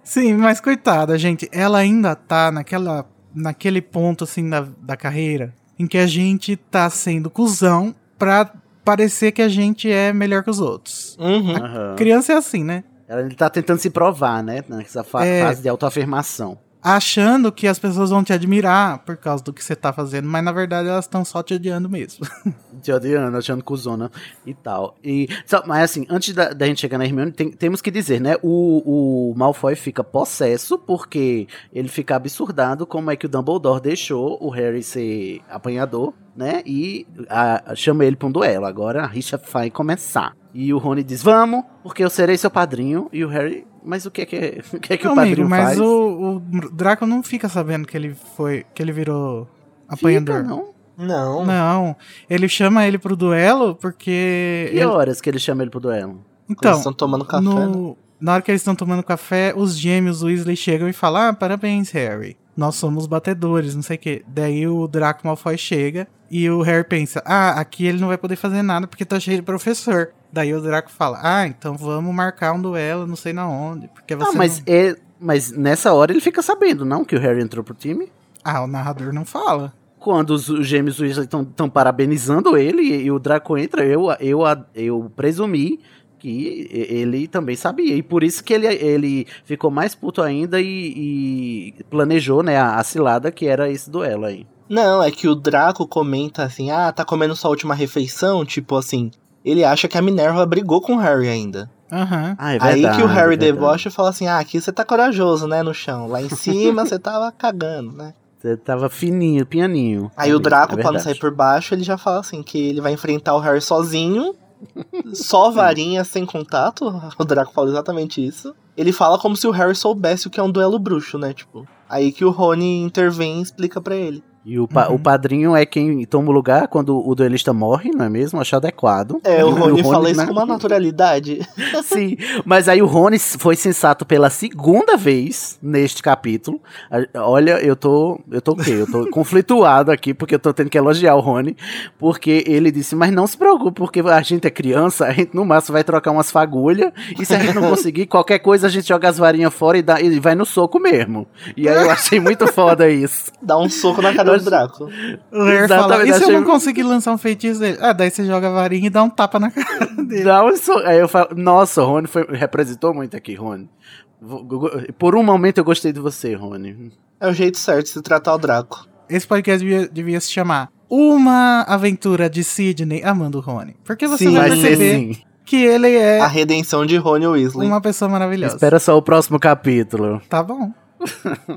Sim, mas coitada, gente. Ela ainda tá naquela, naquele ponto, assim, da, da carreira em que a gente tá sendo cuzão pra parecer que a gente é melhor que os outros. Uhum. Aham. Criança é assim, né? Ele tá tentando se provar, né? Nessa fa- É. fase de autoafirmação. Achando que as pessoas vão te admirar por causa do que você tá fazendo, mas na verdade elas estão só te odiando mesmo. Te odiando, achando cuzona e tal. E, só- mas assim, antes da, da gente chegar na Hermione, tem- temos que dizer, né? O, o Malfoy fica possesso porque ele fica absurdado como é que o Dumbledore deixou o Harry ser apanhador, né? E a- a- chama ele pra um duelo. Agora a rixa vai começar. E o Rony diz, vamos, porque eu serei seu padrinho. E o Harry, mas o que é que, o, que, é que o padrinho amigo, mas faz? o, o Draco não fica sabendo que ele foi. que ele virou apanhador. Fica, não? Não. Não, ele chama ele pro duelo porque. Que ele- horas que ele chama ele pro duelo? Eles Então, estão tomando café. né? Na hora que eles estão tomando café, os gêmeos Weasley chegam e falam: Ah, parabéns, Harry. Nós somos batedores, não sei o quê. Daí o Draco Malfoy chega e o Harry pensa: Ah, aqui ele não vai poder fazer nada porque tá cheio de professor. Daí o Draco fala: Ah, então vamos marcar um duelo, não sei na onde. Porque você Ah, mas, não- é, mas nessa hora ele fica sabendo, não? Que o Harry entrou pro time? Ah, o narrador não fala. Quando os, os gêmeos Weasley estão parabenizando ele e, e o Draco entra, eu, eu, eu presumi que ele também sabia. E por isso que ele, ele ficou mais puto ainda e, e planejou né, a, a cilada que era esse duelo aí. Não, é que o Draco comenta assim: ah, tá comendo sua última refeição? Tipo assim, ele acha que a Minerva brigou com o Harry ainda. Aham. Ah, é verdade. Aí que o é Harry verdade. debocha e fala assim: ah, aqui você tá corajoso, né? No chão. Lá em cima você tava cagando, né? Você tava fininho, pianinho. Aí o É Draco, pra não verdade. sair por baixo, ele já fala assim: que ele vai enfrentar o Harry sozinho. Só varinha sem contato. O Draco fala exatamente isso. Ele fala como se o Harry soubesse o que é um duelo bruxo, né? Tipo. Aí que o Rony intervém e explica pra ele. E o, pa- Uhum. o padrinho é quem toma o lugar quando o duelista morre, não é mesmo? Acho adequado. É, E o Rony fala isso né? com uma naturalidade. Sim, mas aí o Rony foi sensato pela segunda vez neste capítulo. Olha, eu tô, eu tô o quê? Eu tô conflituado aqui porque eu tô tendo que elogiar o Rony, porque ele disse: "Mas não se preocupe, porque a gente é criança, a gente no máximo vai trocar umas fagulhas e se a gente não conseguir qualquer coisa a gente joga as varinhas fora e, dá, e vai no soco mesmo". E aí eu achei muito foda isso. Dá um soco na cara O Harry fala: Exatamente, E se eu não conseguir lançar um feitiço dele? Ah, daí você joga a varinha e dá um tapa na cara dele. Dá um so- Aí eu falo, nossa, o Rony foi- representou muito aqui, Rony. Por um momento eu gostei de você, Rony. É o jeito certo de se tratar o Draco. Esse podcast devia, devia se chamar Uma Aventura de Sidney amando o Rony. Porque você Sim, vai perceber sim. que ele é A redenção de Rony Weasley. uma pessoa maravilhosa. Espera só o próximo capítulo. Tá bom.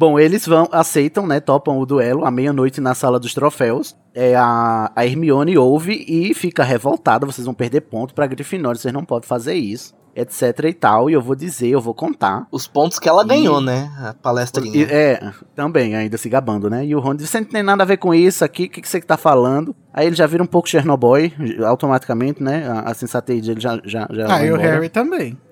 Bom, eles vão, aceitam, né? Topam o duelo à meia-noite na sala dos troféus. É, a, a Hermione ouve e fica revoltada. Vocês vão perder ponto pra Grifinória, vocês não podem fazer isso, etc e tal. E eu vou dizer, eu vou contar. Os pontos que ela E- ganhou, né? A palestrinha. E- é, também, ainda se gabando, né? E o Ron diz: Você não tem nada a ver com isso aqui, o que, que você que tá falando? Aí ele já vira um pouco Chernobyl, automaticamente, né? A, a sensatez dele já. já, já Ah, e o. Harry também.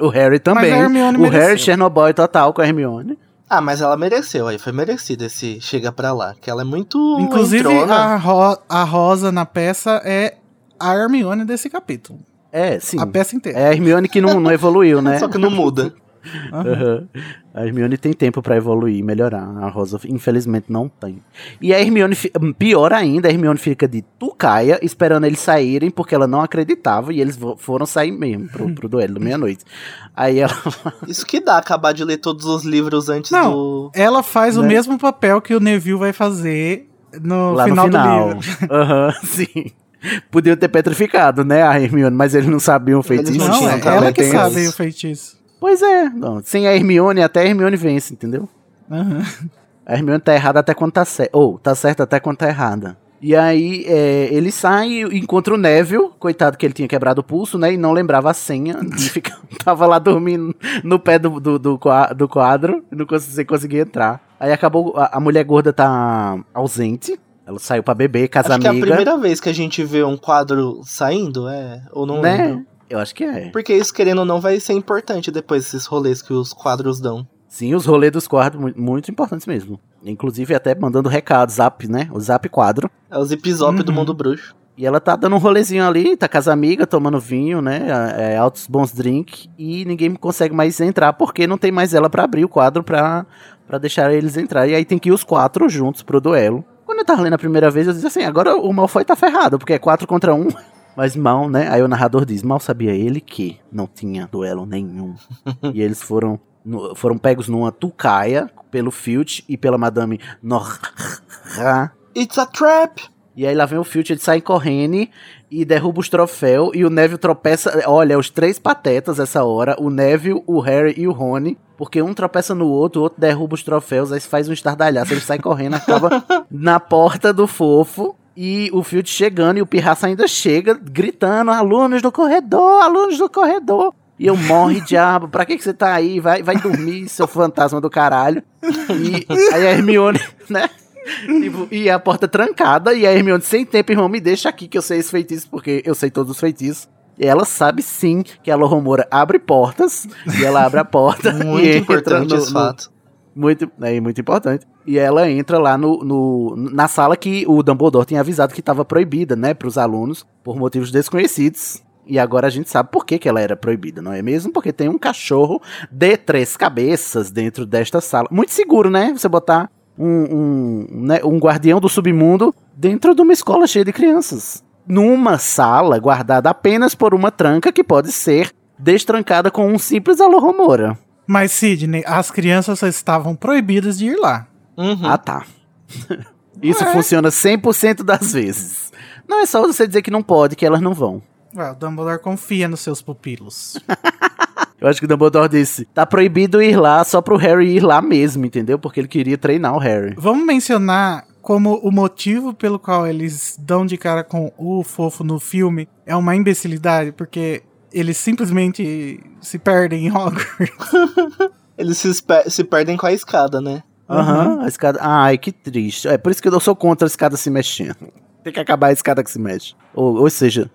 O Harry também. Mas a Hermione o Harry. Chernobyl total com a Hermione. Ah, mas ela mereceu aí. Foi merecido esse chega pra lá. Que ela é muito. Inclusive, entrona. a, ro- a rosa na peça é a Hermione desse capítulo. É, sim. A peça inteira. É a Hermione que não, não evoluiu, né? Só que não muda. Aham. A Hermione tem tempo pra evoluir e melhorar. A Rosa, infelizmente, não tem. E a Hermione, pior ainda, a Hermione fica de tucaia, esperando eles saírem, porque ela não acreditava, e eles foram sair mesmo pro, pro duelo da meia-noite. Aí ela. Isso que dá acabar de ler todos os livros antes Não. do. Ela faz o Né? mesmo papel que o Neville vai fazer no lá final, no final. do livro. Aham, sim. Podiam ter petrificado, né, a Hermione, mas eles não sabiam o feitiço. Não, não é ela que sabe o feitiço. Pois é, não, sem a Hermione, até a Hermione vence, entendeu? Aham. A Hermione tá errada até quando tá certa. Ou, tá certa até quando tá errada. E aí, é, ele sai e encontra o Neville, coitado que ele tinha quebrado o pulso, né? E não lembrava a senha. E fica, tava lá dormindo no pé do, do, do, do quadro, e não consegui, sem conseguir entrar. Aí acabou, a, a mulher gorda tá ausente. Ela saiu pra beber, casa Acho que é a amiga. primeira vez que a gente vê um quadro saindo, é? Ou não né? lembro. Eu acho que é. Porque isso, querendo ou não, vai ser importante depois esses rolês que os quadros dão. Sim, os rolês dos quadros, mu- muito importantes mesmo. Inclusive até mandando recado, zap, né? O zap quadro. É os episódios do Uhum. mundo bruxo. E ela tá dando um rolezinho ali, tá com as amigas, tomando vinho, né? É, altos bons drinks. E ninguém consegue mais entrar porque não tem mais ela pra abrir o quadro pra, pra deixar eles entrar. E aí tem que ir os quatro juntos pro duelo. Quando eu tava lendo a primeira vez, eu disse assim, agora o Malfoy tá ferrado, porque é 4 contra 1. Mas mal, né? Aí o narrador diz, mal sabia ele que não tinha duelo nenhum. e eles foram, no- foram pegos numa tucaia pelo Filch e pela Madame Norra. It's a trap! E aí lá vem o Filch, ele sai correndo e derruba os troféus. E o Neville tropeça. Olha, os três patetas essa hora: o Neville, o Harry e o Rony. Porque um tropeça no outro, o outro derruba os troféus, aí faz um estardalhaço. Ele sai correndo, acaba na porta do fofo. E o Filch chegando e o Pirraça ainda chega gritando: alunos do corredor, alunos do corredor. E eu morre, diabo, pra que, que você tá aí? Vai, vai dormir, seu fantasma do caralho. E aí a Hermione, né? Tipo, e a porta trancada, e a Hermione sem tempo, irmão, me deixa aqui que eu sei esse feitiço, porque eu sei todos os feitiços. E ela sabe sim que a Lohomora abre portas, e ela abre a porta. Muito e entra importante no- esse no- fato. Muito, é muito importante. E ela entra lá no, no- na sala que o Dumbledore tinha avisado que estava proibida, né, pros alunos, por motivos desconhecidos. E agora a gente sabe por que, que ela era proibida, não é mesmo? Porque tem um cachorro de três cabeças dentro desta sala. Muito seguro, né? Você botar um, um, né, um guardião do submundo dentro de uma escola cheia de crianças. Numa sala guardada apenas por uma tranca que pode ser destrancada com um simples alohomora. Mas, Sidney, as crianças só estavam proibidas de ir lá. Uhum. Ah, tá. Isso funciona 100% das vezes. Não é só você dizer que não pode, que elas não vão. Ué, o Dumbledore confia nos seus pupilos. Eu acho que o Dumbledore disse, tá proibido ir lá só pro Harry ir lá mesmo, entendeu? Porque ele queria treinar o Harry. Vamos mencionar como o motivo pelo qual eles dão de cara com o fofo no filme é uma imbecilidade, porque eles simplesmente se perdem em Hogwarts. Eles se, se perdem com a escada, né? Aham, a escada. Ai, que triste. É por isso que eu sou contra a escada se mexendo. Tem que acabar a escada que se mexe. Ou, ou seja,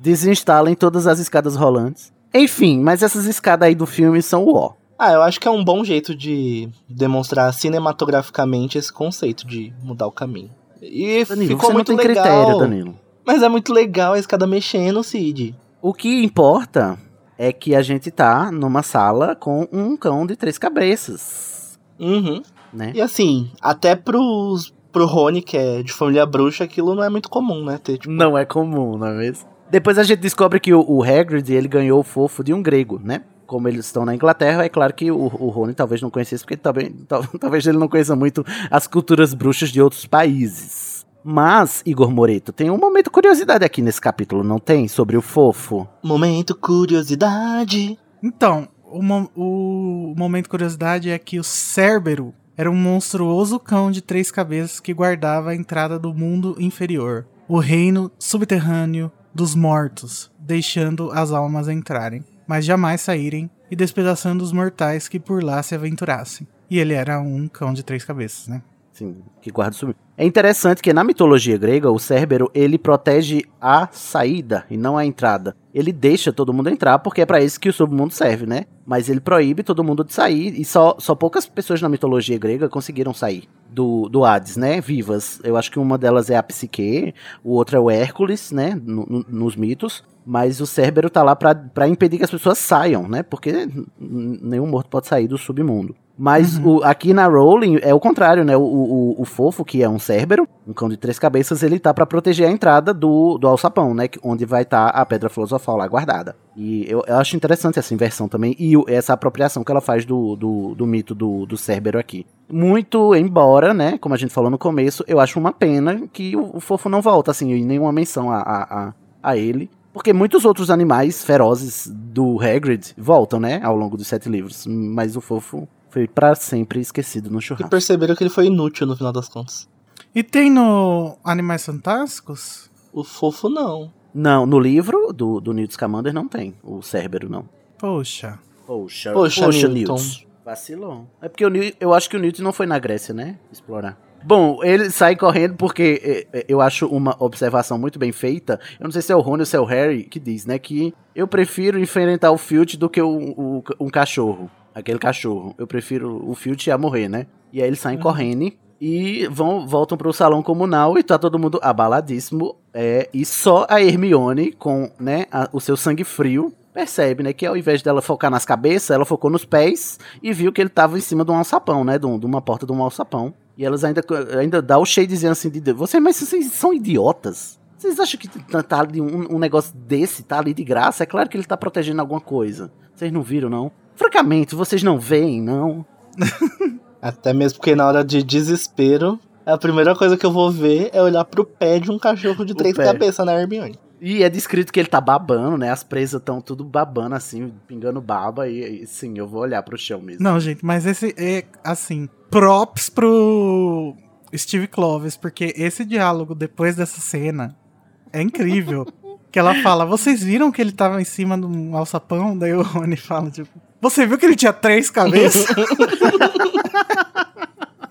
desinstalem todas as escadas rolantes. Enfim, mas essas escadas aí do filme são o ó. Ah, eu acho que é um bom jeito de demonstrar cinematograficamente esse conceito de mudar o caminho. E Danilo, ficou você não muito tem legal. critério, Danilo. Mas é muito legal a escada mexendo, Cid. O que importa é que a gente tá numa sala com um cão de três cabeças, Uhum. né? E assim, até pros, pro Rony, que é de família bruxa, aquilo não é muito comum, né? Ter, tipo, Não é comum, não é mesmo? Depois a gente descobre que o, o Hagrid, ele ganhou o fofo de um grego, né? Como eles estão na Inglaterra, é claro que o, o Rony talvez não conhecesse, porque também, talvez ele não conheça muito as culturas bruxas de outros países. Mas, Igor Moreto, tem um momento de curiosidade aqui nesse capítulo, não tem? Sobre o fofo. momento curiosidade. Então, o, mo- o momento curiosidade é que o Cérbero era um monstruoso cão de três cabeças que guardava a entrada do mundo inferior, o reino subterrâneo dos mortos, deixando as almas entrarem, mas jamais saírem e despedaçando os mortais que por lá se aventurassem. E ele era um cão de três cabeças, né? Sim, que guarda o submundo. É interessante que na mitologia grega, o Cérbero, ele protege a saída e não a entrada. Ele deixa todo mundo entrar porque é pra isso que o submundo serve, né? Mas ele proíbe todo mundo de sair e só, só poucas pessoas na mitologia grega conseguiram sair do, do Hades, né? Vivas. Eu acho que uma delas é a Psique, o outro é o Hércules, né? No- no- nos mitos. Mas o Cérbero tá lá pra impedir que as pessoas saiam, né? Porque nenhum morto pode sair do submundo. Mas o- aqui na Rowling é o contrário, né? O, o, o fofo, que é um Cérbero, um cão de três cabeças, ele tá pra proteger a entrada do, do alçapão, né? Onde vai estar a pedra filosofal lá guardada. E eu, eu acho interessante essa inversão também e essa apropriação que ela faz do, do, do mito do, do Cérbero aqui. Muito embora, né? Como a gente falou no começo, eu acho uma pena que o, o fofo não volta, assim, em nenhuma menção a, a, a, a ele. Porque muitos outros animais ferozes do Hagrid voltam, né? Ao longo dos sete livros. Mas o fofo foi pra sempre esquecido no E churrasco. perceberam que ele foi inútil no final das contas. E tem no Animais Fantásticos? O fofo não. Não, no livro do, do Newt Scamander não tem o Cérbero, não. Poxa. Poxa, Poxa, Newton. Newt. Vacilou. É porque o Newt, eu acho que o Newt não foi na Grécia, né? Explorar. Bom, ele sai correndo porque é, é, eu acho uma observação muito bem feita. Eu não sei se é o Rony ou se é o Harry que diz, né? Que eu prefiro enfrentar o Filch do que o, o- um cachorro. Aquele cachorro. Eu prefiro o Filch a morrer, né? E aí eles saem correndo e vão, voltam pro salão comunal e tá todo mundo abaladíssimo. É, e só a Hermione, com né, a- o seu sangue frio, percebe, né, que ao invés dela focar nas cabeças, ela focou nos pés e viu que ele tava em cima de um alçapão, né, de, um- de uma porta de um alçapão. E elas ainda, ainda dá o dizendo assim, de, você, mas vocês são idiotas? Vocês acham que tá, tá ali um, um, negócio desse tá ali de graça? É claro que ele tá protegendo alguma coisa. Vocês não viram, não? Francamente, vocês não veem, não? Até mesmo porque na hora de desespero, a primeira coisa que eu vou ver é olhar pro pé de um cachorro de três cabeças na Hermione. E é descrito que ele tá babando, né? As presas estão tudo babando, assim, pingando baba. E, e, sim, eu vou olhar pro chão mesmo. Não, gente, mas esse é, assim, props pro Steve Clovis, porque esse diálogo depois dessa cena é incrível. que ela fala, vocês viram que ele tava em cima de um alçapão? Daí o Rony fala, tipo, você viu que ele tinha três cabeças?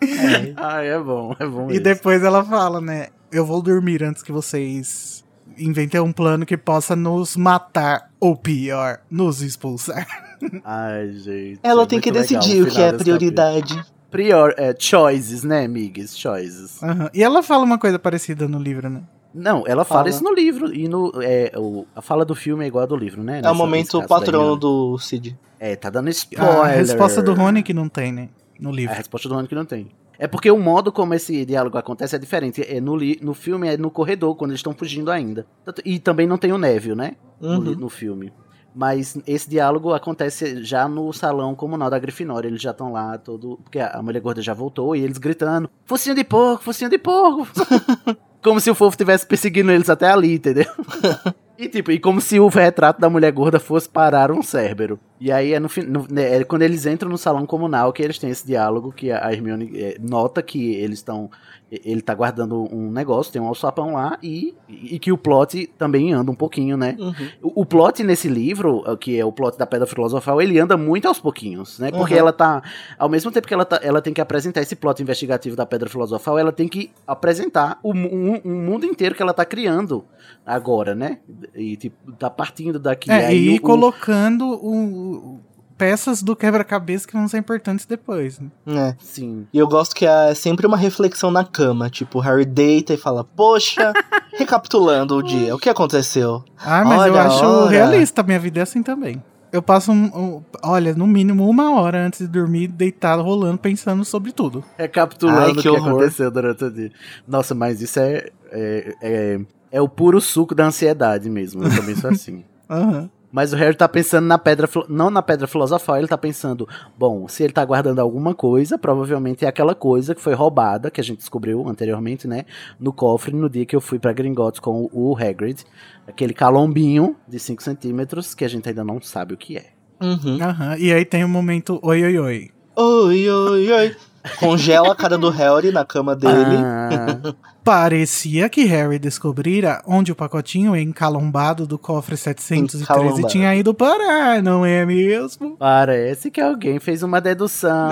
é. Ah, é bom, é bom. E depois ela fala, né? Eu vou dormir antes que vocês inventei um plano que possa nos matar, ou pior, nos expulsar. Ai, gente. Ela é tem que decidir o que é prioridade. Prior, é, choices, né, amigas? Choices. Uhum. E ela fala uma coisa parecida no livro, né? Não, ela fala, fala isso no livro. E no, é, o, a fala do filme é igual a do livro, né? É o momento patrono do Cid. É, tá dando spoiler. A resposta do Rony que não tem, né? No livro. A resposta do Rony que não tem. É porque o modo como esse diálogo acontece é diferente. É no, no filme é no corredor, quando eles estão fugindo ainda. E também não tem o Neville, né? Uhum. No, no, filme. Mas esse diálogo acontece já no salão comunal da Grifinória. Eles já estão lá, todo. Porque a mulher gorda já voltou e eles gritando: Focinho de porco, focinho de porco. como se o fofo estivesse perseguindo eles até ali, entendeu? E tipo, e como se o retrato da mulher gorda fosse parar um Cérbero. E aí é, no, no né, é quando eles entram no salão comunal que eles têm esse diálogo que a Hermione é, nota que eles estão ele tá guardando um negócio, tem um alçapão lá, e, e que o plot também anda um pouquinho, né? Uhum. O, o, plot nesse livro, que é o plot da Pedra Filosofal, ele anda muito aos pouquinhos, né? Porque uhum. ela tá, ao mesmo tempo que ela, tá, ela tem que apresentar esse plot investigativo da Pedra Filosofal, ela tem que apresentar o um, um mundo inteiro que ela tá criando agora, né? E tipo, tá partindo daqui. É, e o, colocando o, peças do quebra-cabeça que vão ser importantes depois. Né? É. Sim. E eu gosto que é sempre uma reflexão na cama. Tipo, o Harry deita e fala, poxa, recapitulando o dia, o que aconteceu? Ah, mas olha, eu acho olha. realista, minha vida é assim também. Eu passo, um, um, olha, no mínimo uma hora antes de dormir, deitado, rolando, pensando sobre tudo. Recapitulando Ai, que o que horror. aconteceu durante o dia. Nossa, mas isso é, é, é, é o puro suco da ansiedade mesmo. Eu também sou assim. Aham. uhum. Mas o Harry tá pensando na pedra, não na pedra filosofal, ele tá pensando, bom, se ele tá guardando alguma coisa, provavelmente é aquela coisa que foi roubada, que a gente descobriu anteriormente, né, no cofre no dia que eu fui para Gringotts com o Hagrid, aquele calombinho de 5 centímetros que a gente ainda não sabe o que é. Uhum. Uhum. E aí tem o momento oi oi oi. Oi oi oi. Congela a cara do Harry na cama dele. Ah. Parecia que Harry descobrira onde o pacotinho encalombado do cofre 713 tinha ido parar, não é mesmo? Parece que alguém fez uma dedução.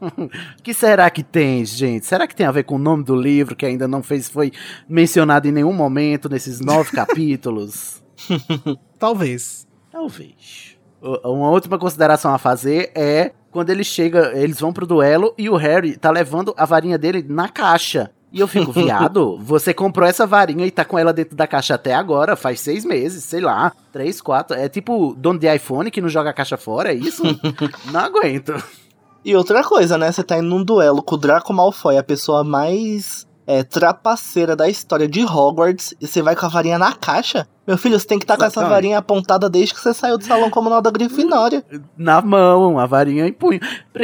que será que tem, gente? Será que tem a ver com o nome do livro que ainda não fez, foi mencionado em nenhum momento nesses nove capítulos? Talvez. Talvez. Uma última consideração a fazer é quando ele chega, eles vão pro duelo e o Harry tá levando a varinha dele na caixa. E eu fico, viado, você comprou essa varinha e tá com ela dentro da caixa até agora, faz seis meses, sei lá, três, quatro. É tipo dono de iPhone que não joga a caixa fora, é isso? não aguento. E outra coisa, né? Você tá indo num duelo com o Draco Malfoy, a pessoa mais é, trapaceira da história de Hogwarts e você vai com a varinha na caixa. Meu filho, você tem que estar tá com essa varinha apontada desde que você saiu do salão comunal da Grifinória. Na mão, a varinha em punho.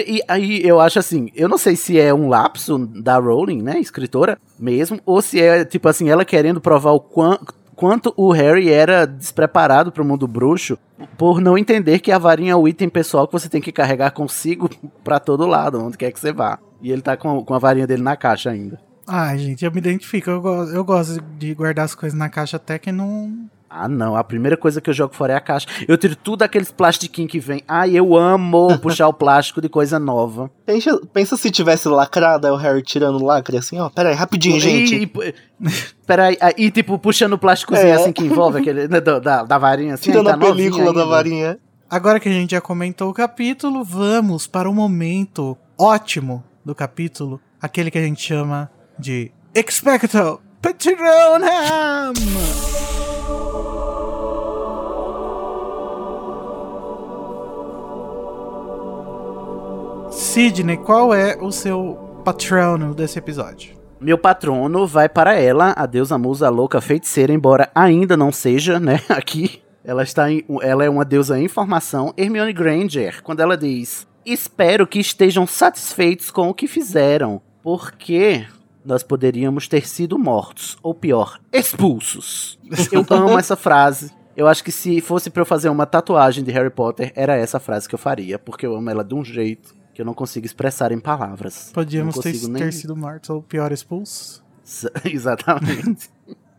E aí eu acho assim, eu não sei se é um lapso da Rowling, né, escritora mesmo, ou se é tipo assim, ela querendo provar o quanto quanto o Harry era despreparado para o mundo bruxo por não entender que a varinha é o item pessoal que você tem que carregar consigo para todo lado, onde quer que você vá. E ele tá com, com a varinha dele na caixa ainda. Ai, gente, eu me identifico. Eu, gosto, eu gosto de guardar as coisas na caixa até que não. Ah, não. A primeira coisa que eu jogo fora é a caixa. Eu tiro tudo aqueles plastiquinhos que vem. Ai, eu amo puxar o plástico de coisa nova. Pensa, pensa se tivesse lacrado, é o Harry tirando o lacre assim, ó. Pera aí, rapidinho, e, gente. E, pera aí, e tipo, puxando o plásticozinho é. assim que envolve aquele. Né, da, da varinha assim. Tirando tá a película da varinha. Agora que a gente já comentou o capítulo, vamos para o momento ótimo do capítulo. Aquele que a gente chama de Expecto Patronum! Sidney, qual é o seu patrono desse episódio? Meu patrono vai para ela, a deusa musa louca feiticeira, embora ainda não seja, né, aqui. Ela está em, ela é uma deusa em formação, Hermione Granger, quando ela diz: "Espero que estejam satisfeitos com o que fizeram, porque nós poderíamos ter sido mortos, ou pior, expulsos." Eu amo essa frase. Eu acho que se fosse para eu fazer uma tatuagem de Harry Potter, era essa frase que eu faria, porque eu amo ela de um jeito que eu não consigo expressar em palavras. Podíamos ter, consigo ter nem- sido mortos ou pior, expulsos. Exatamente.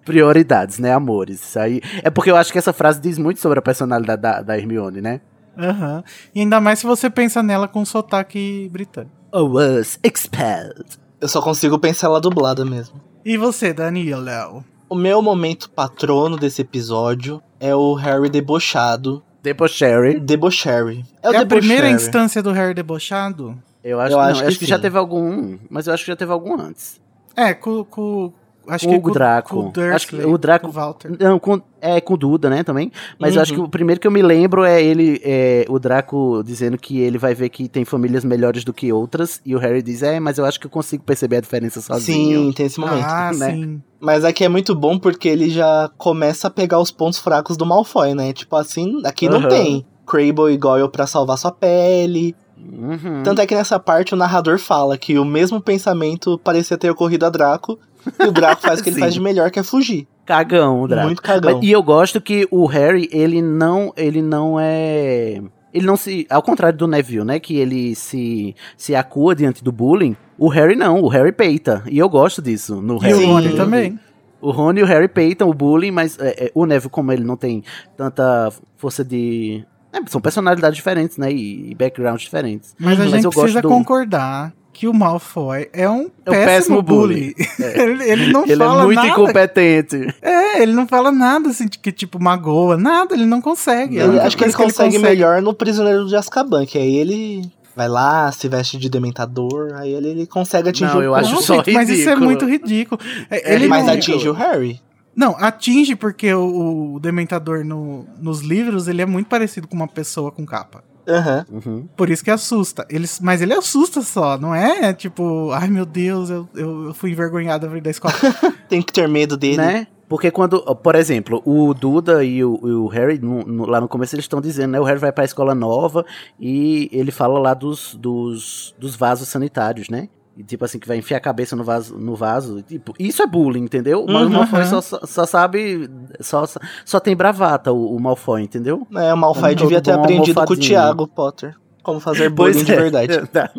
Prioridades, né, amores? Isso aí. É porque eu acho que essa frase diz muito sobre a personalidade da, da Hermione, né? Aham. E ainda mais se você pensa nela com sotaque britânico. I was expelled. Eu só consigo pensar ela dublada mesmo. E você, Danilo? O meu momento patrono desse episódio é o Harry debochado. Depois Sherry. Debocherry. É, o É a primeira instância do Harry debochado? Eu acho, Eu não, acho que acho que já teve algum, mas eu acho que já teve algum antes. É, com. com acho Com que o Draco. Com o Dursley, Acho que o Draco- com o Walter. Não, com, é com o Duda, né, também. Mas eu Uhum. acho que o primeiro que eu me lembro é ele, é, o Draco dizendo que ele vai ver que tem famílias melhores do que outras. E o Harry diz, é, mas eu acho que eu consigo perceber a diferença sozinho. Sim, tem esse momento. Ah, né? sim. Mas aqui é muito bom porque ele já começa a pegar os pontos fracos do Malfoy, né? Tipo assim, aqui não Aham. tem Crabble e Goyle pra salvar sua pele. Uhum. Tanto é que nessa parte o narrador fala que o mesmo pensamento parecia ter ocorrido a Draco. E o Draco faz o que ele faz de melhor, que é fugir. Cagão, o Draco. Muito cagão. Mas- e eu gosto que o Harry, ele não, ele não é, ele não se, ao contrário do Neville, né, que ele se se acua diante do bullying, o Harry não, o Harry peita. E eu gosto disso no E Harry. o. Rony também. O Rony e o Harry peitam o bullying, mas é, é, o Neville, como ele não tem tanta força de é, são personalidades diferentes, né, e, e backgrounds diferentes. Mas a Mas gente eu gosto precisa do- concordar que o Malfoy é um É um péssimo, péssimo bully. ele, ele não ele fala é muito nada. incompetente. É, ele não fala nada assim de que tipo magoa, nada, ele não consegue. Ele- acho que ele coisa consegue, melhor no Prisioneiro de Azkaban, que aí ele vai lá, se veste de dementador, aí ele, ele consegue atingir Não, o eu acho Não, só gente, mas isso é ridículo. muito ridículo. É, É, ele Mas não, atinge o Harry. não, atinge porque o, o Dementador no- nos livros ele é muito parecido com uma pessoa com capa. Aham. Uhum. Por isso que assusta. Ele, mas ele assusta só, não é tipo, ai meu Deus, eu, eu, eu fui envergonhado da escola. Tem que ter medo dele. Né? Porque quando, por exemplo, o Duda e o, e o Harry, no- no- lá no começo eles estão dizendo, né? O Harry vai pra escola nova e ele fala lá dos, dos, dos vasos sanitários, né? E, tipo assim, que vai enfiar a cabeça no vaso. No vaso e, tipo, isso é bullying, entendeu? Mas Uhum. o Malfoy só, só, só sabe. Só, só, tem bravata, o, o Malfoy, entendeu? É, o Malfoy Todo devia ter aprendido com o. Thiago Potter. Como fazer bullying de é. verdade. Tá.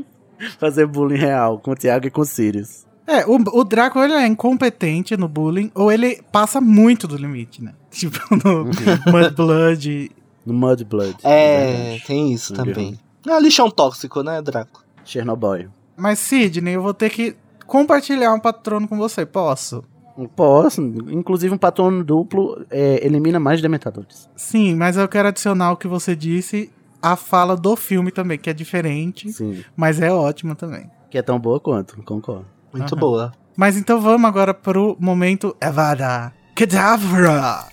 Fazer bullying real com o Thiago e com o Sirius. É, o, o Draco ele é incompetente no bullying, ou ele passa muito do limite, né? Tipo, no Mudblood. No Mudblood. É, verdade. tem isso Uhum. também. É um lixão tóxico, né, Draco? Chernobyl. Mas, Sidney, eu vou ter que compartilhar um patrono com você, posso? Posso, inclusive um patrono duplo é, elimina mais dementadores. Sim, mas eu quero adicionar o que você disse, a fala do filme também, que é diferente, Sim. mas é ótima também. Que é tão boa quanto, concordo. Muito Aham. boa. Mas então vamos agora pro momento Evada Kedavra.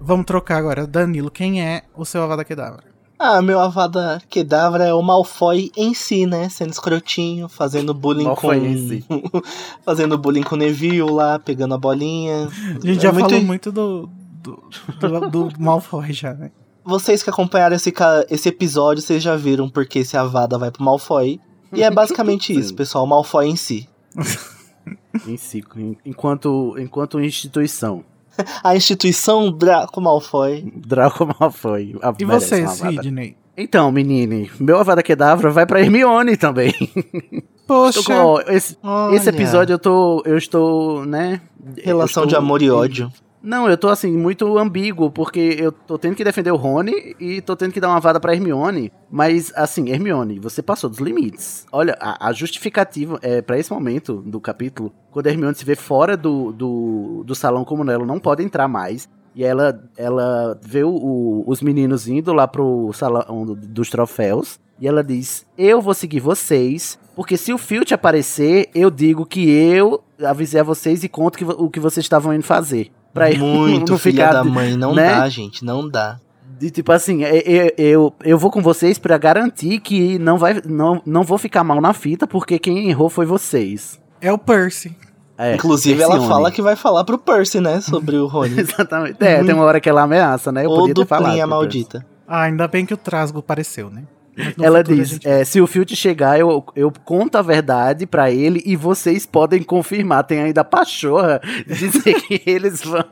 Vamos trocar agora. Danilo, quem é o seu Avada Kedavra? Ah, meu Avada Kedavra é o Malfoy em si, né? Sendo escrotinho, fazendo bullying Malfoy com. em si. fazendo bullying com o Neville lá, pegando a bolinha. A gente É já muito- falou muito do, do, do, do Malfoy já, né? Vocês que acompanharam esse, esse episódio, vocês já viram porque esse Avada vai pro Malfoy. E é basicamente isso, pessoal. O Malfoy em si. Em si, enquanto, enquanto instituição. A instituição Draco Malfoy. Draco Malfoy. ah, E você. Sidney? Então, menine, meu Avada Kedavra vai pra Hermione também. Poxa, com- ó, esse, esse episódio eu tô, eu estou, né... Relação eu de estou- amor e ódio. Não, eu tô assim, muito ambíguo, porque eu tô tendo que defender o Rony e tô tendo que dar uma vada pra Hermione. Mas, assim, Hermione, você passou dos limites. Olha, a, a justificativa é para esse momento do capítulo, quando a Hermione se vê fora do, do, do salão como ela não pode entrar mais. E ela, ela vê o- o- os meninos indo lá pro salão do- dos troféus. E ela diz: Eu vou seguir vocês, porque se o Filch aparecer, eu digo que eu avisei a vocês e conto que o que vocês estavam indo fazer. Pra Muito não filha ficar da mãe. Não né? dá, gente. Não dá. De tipo assim, é- é- eu, eu vou com vocês pra garantir que não, vai, não, não vou ficar mal na fita, porque quem errou foi vocês. É o Percy. É, Inclusive, ela Percione. fala que vai falar pro Percy, né? Sobre o Rony. Exatamente. É, tem uma hora que ela ameaça, né? Eu Ou podia ter falado. maldita. Ah, ainda bem que o Trasgo apareceu, né? Ela futuro diz: gente- é, se o Filt chegar, eu, eu conto a verdade pra ele e vocês podem confirmar. Tem ainda a pachorra de dizer que eles vão,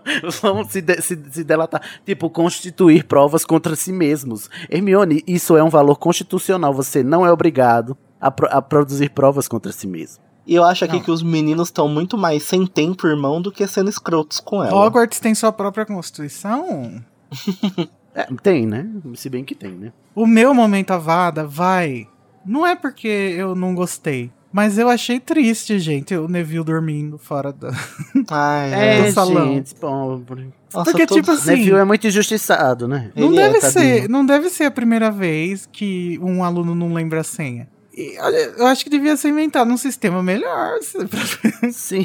vão se, de- se, se delatar. Tipo, constituir provas contra si mesmos. Hermione, isso é um valor constitucional. Você não é obrigado a, pro- a produzir provas contra si mesmo. E eu acho aqui Não. que os meninos estão muito mais sem tempo, irmão, do que sendo escrotos com ela. Hogwarts tem sua própria constituição? É, tem, né? Se bem que tem, né? O meu momento avada vai. Não é porque eu não gostei. Mas eu achei triste, gente, o Neville dormindo fora da. Ai, É, é. do salão. gente, pobre. Nossa, Porque, tipo assim. Neville é muito injustiçado, né? Não Ele é, deve tadinho. ser, não deve ser a primeira vez que um aluno não lembra a senha. E, olha, eu acho que devia ser inventado um sistema melhor. Sim.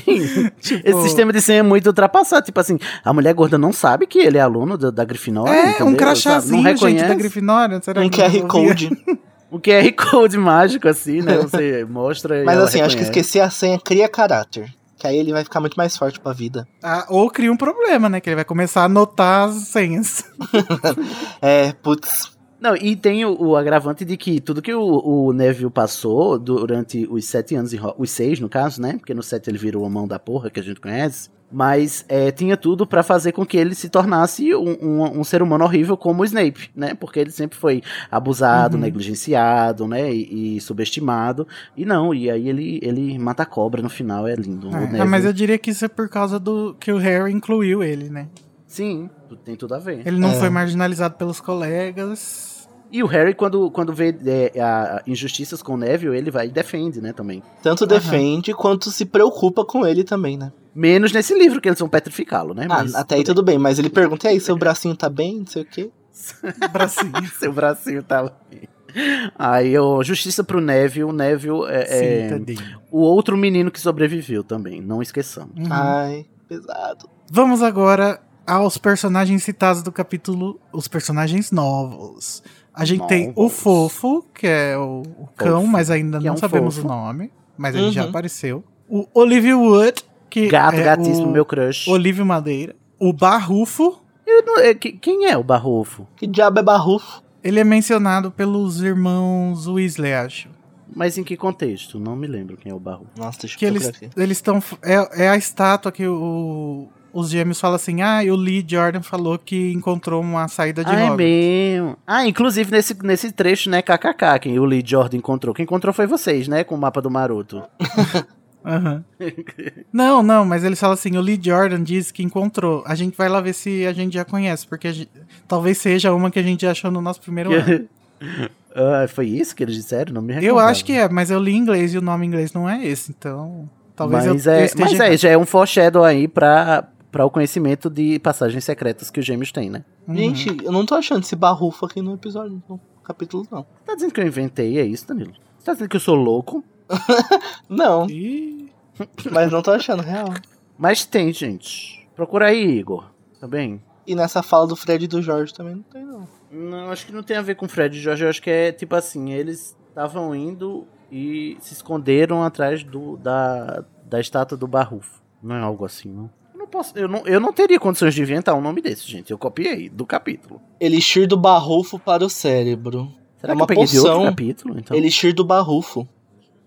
tipo, Esse sistema de senha é muito ultrapassado. Tipo assim, a mulher gorda não sabe que ele é aluno da, da Grifinória. É, entendeu? um crachazinho, Não gente, reconhece. da Grifinória. Será um que QR? Code. O QR Code mágico, assim, né? Você mostra Mas assim, acho que reconhece. esquecer a senha cria caráter. Que aí ele vai ficar muito mais forte pra vida. Ah, ou cria um problema, né? Que ele vai começar a anotar as senhas. É, putz. Não, e tem o, o agravante de que tudo que o, o Neville passou durante os sete anos, os seis no caso, né? Porque no sete ele virou a mão da porra que a gente conhece. Mas é, tinha tudo pra fazer com que ele se tornasse um, um- um ser humano horrível como o Snape, né? Porque ele sempre foi abusado, Uhum. negligenciado, né? E, e subestimado. E não, e aí ele, ele mata a cobra no final, é lindo. É, ah, mas eu diria que isso é por causa do que o Harry incluiu ele, né? Sim, tem tudo a ver. Ele não É. foi marginalizado pelos colegas. E o Harry, quando, quando vê é, a- injustiças com o Neville, ele vai e defende, né, também. Tanto defende quanto se preocupa com ele também, né? Menos nesse livro, que eles vão petrificá-lo, né? Ah, Mas até aí tudo bem, mas ele pergunta, e aí, seu bracinho tá bem? Não sei o quê. Bracinho. Seu bracinho tava. Aí, ó, justiça pro Neville. O Neville é, é Sim, tadinho. o outro menino que sobreviveu também, não esqueçamos. Uhum. Ai, pesado. Vamos agora aos personagens citados do capítulo, os personagens novos. A gente tem o. Fofo, que é o, o cão, mas ainda que é não um sabemos fofo. o nome. Mas ele já Uhum. apareceu. O Olivia Wood, que Gato, é gatíssimo, o meu crush. Olívio Madeira. O Barrufo, Eu não- é, que- quem é o Barrofo? Que diabo é barrufo? ele é mencionado pelos irmãos Weasley, acho. Mas em que contexto? Não me lembro quem é o Barrofo. Nossa, deixa Que eu eles eles estão é, é a estátua que o, os gêmeos falam assim: "Ah, e o Lee Jordan falou que encontrou uma saída de Ah, é Hogwarts." mesmo. Ah, inclusive nesse, nesse trecho, né, kkk, quem o Lee Jordan encontrou. Quem encontrou foi vocês, né, com o mapa do Maroto. Aham. não, não, mas eles falam assim: o Lee Jordan disse que encontrou. A gente vai lá ver se a gente já conhece, porque a gente- talvez seja uma que a gente achou no nosso primeiro ano. Ah, foi isso que eles disseram? Não me recordo. Eu acho que é, mas eu li em inglês e o nome em inglês não é esse, então talvez mas eu, é, eu mas é, já é um foreshadow aí pra, pra o conhecimento de passagens secretas que os gêmeos têm, né? Uhum. Gente, eu não tô achando esse barrufo aqui no episódio, no capítulo, não. Tá dizendo que eu inventei, é isso, Danilo? Você tá dizendo que eu sou louco? Não, Ih, mas não tô achando real. Mas tem, gente. Procura aí, Igor. Tá bem? E nessa fala do Fred e do Jorge também não tem, não. Não, acho que não tem a ver com Fred e Jorge. Eu acho que é tipo assim, eles estavam indo e se esconderam atrás do, da, da estátua do Barrufo. Não é algo assim, não. Eu não, posso, eu, não, eu não teria condições de inventar um nome desse, gente. Eu copiei do capítulo. Elixir do barrufo para o cérebro. Será É que uma eu peguei de outro poção. capítulo? Então? Elixir do barrufo.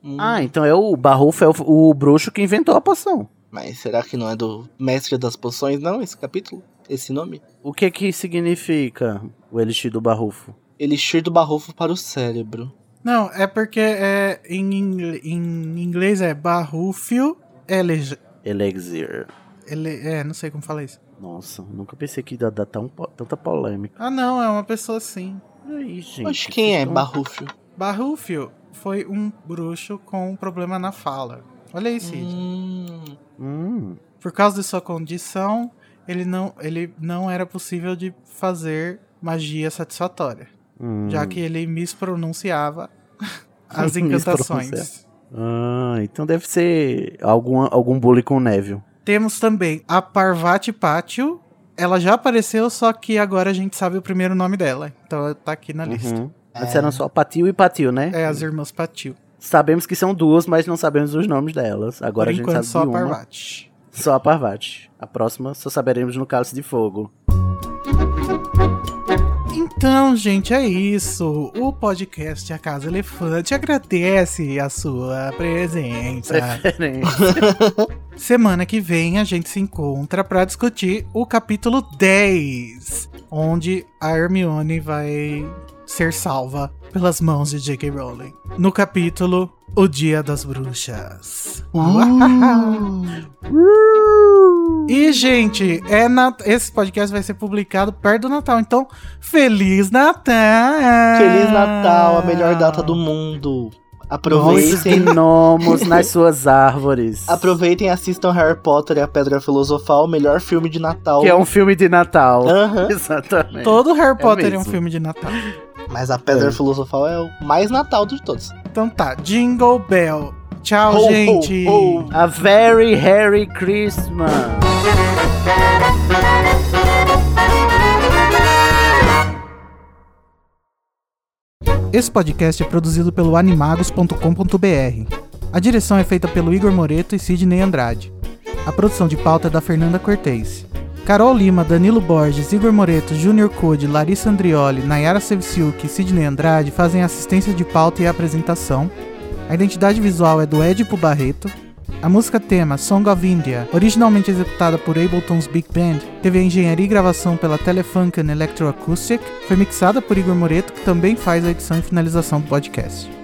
Hum, Ah, então é o Barrufo, é o, o bruxo que inventou a poção. Mas será que não é do Mestre das Poções, não, esse capítulo? Esse nome? O que que significa o elixir do Barrufo? Elixir do barrufo para o cérebro. Não, é porque é, em, ingl- em inglês é Barrufio Elege. Elixir. Ele, é, não sei como fala isso. Nossa, nunca pensei que ia dar tão, tanta polêmica. Ah, não, é uma pessoa assim. E aí, gente? Mas quem é tão- barrufo? Barrufio foi um bruxo com um problema na fala. Olha aí, Cid. Hum, Hum, Por causa de sua condição, ele não, ele não era possível de fazer magia satisfatória, hum. já que ele mispronunciava as encantações. Ah, então deve ser algum, algum bullying com o Neville. Temos também a Parvati Pátio, ela já apareceu, só que agora a gente sabe o primeiro nome dela. Então ela tá aqui na lista. Uhum. Antes eram só Patil e Patil, né? É as irmãs Patil. Sabemos que são duas, mas não sabemos os nomes delas. Agora Por a gente enquanto, sabe só a. Parvati. Só a Parvati. A próxima só saberemos no Cálice de Fogo. Então, gente, é isso. O podcast A Casa Elefante agradece a sua presença. Semana que vem a gente se encontra para discutir o capítulo 10, onde a Hermione vai ser salva pelas mãos de J.K. Rowling. No capítulo O Dia das Bruxas. E, gente, é na... esse podcast vai ser publicado perto do Natal, então, Feliz Natal! Feliz Natal, a melhor data do mundo. Muitos Aproveitem. gnomos nas suas árvores. Aproveitem e assistam Harry Potter e a Pedra Filosofal, o melhor filme de Natal. Que é um filme de Natal. Exatamente. Todo Harry Potter é, um mesmo. filme de Natal. Mas a Pedra É. Filosofal é o mais Natal de todos. Então tá, Jingle Bell. Tchau, Ho, ho, gente! ho. A Very Harry Christmas. Esse podcast é produzido pelo animagos.com.br. A direção é feita pelo Igor Moreto e Sidney Andrade. A produção de pauta é da Fernanda Cortez. Carol Lima, Danilo Borges, Igor Moreto, Júnior Code, Larissa Andrioli, Nayara Sevciuk e Sidney Andrade fazem assistência de pauta e apresentação. A identidade visual é do Edipo Barreto. A música tema Song of India, originalmente executada por Ableton's Big Band, teve a engenharia e gravação pela Telefunken Electroacoustic, foi mixada por Igor Moreto, que também faz a edição e finalização do podcast.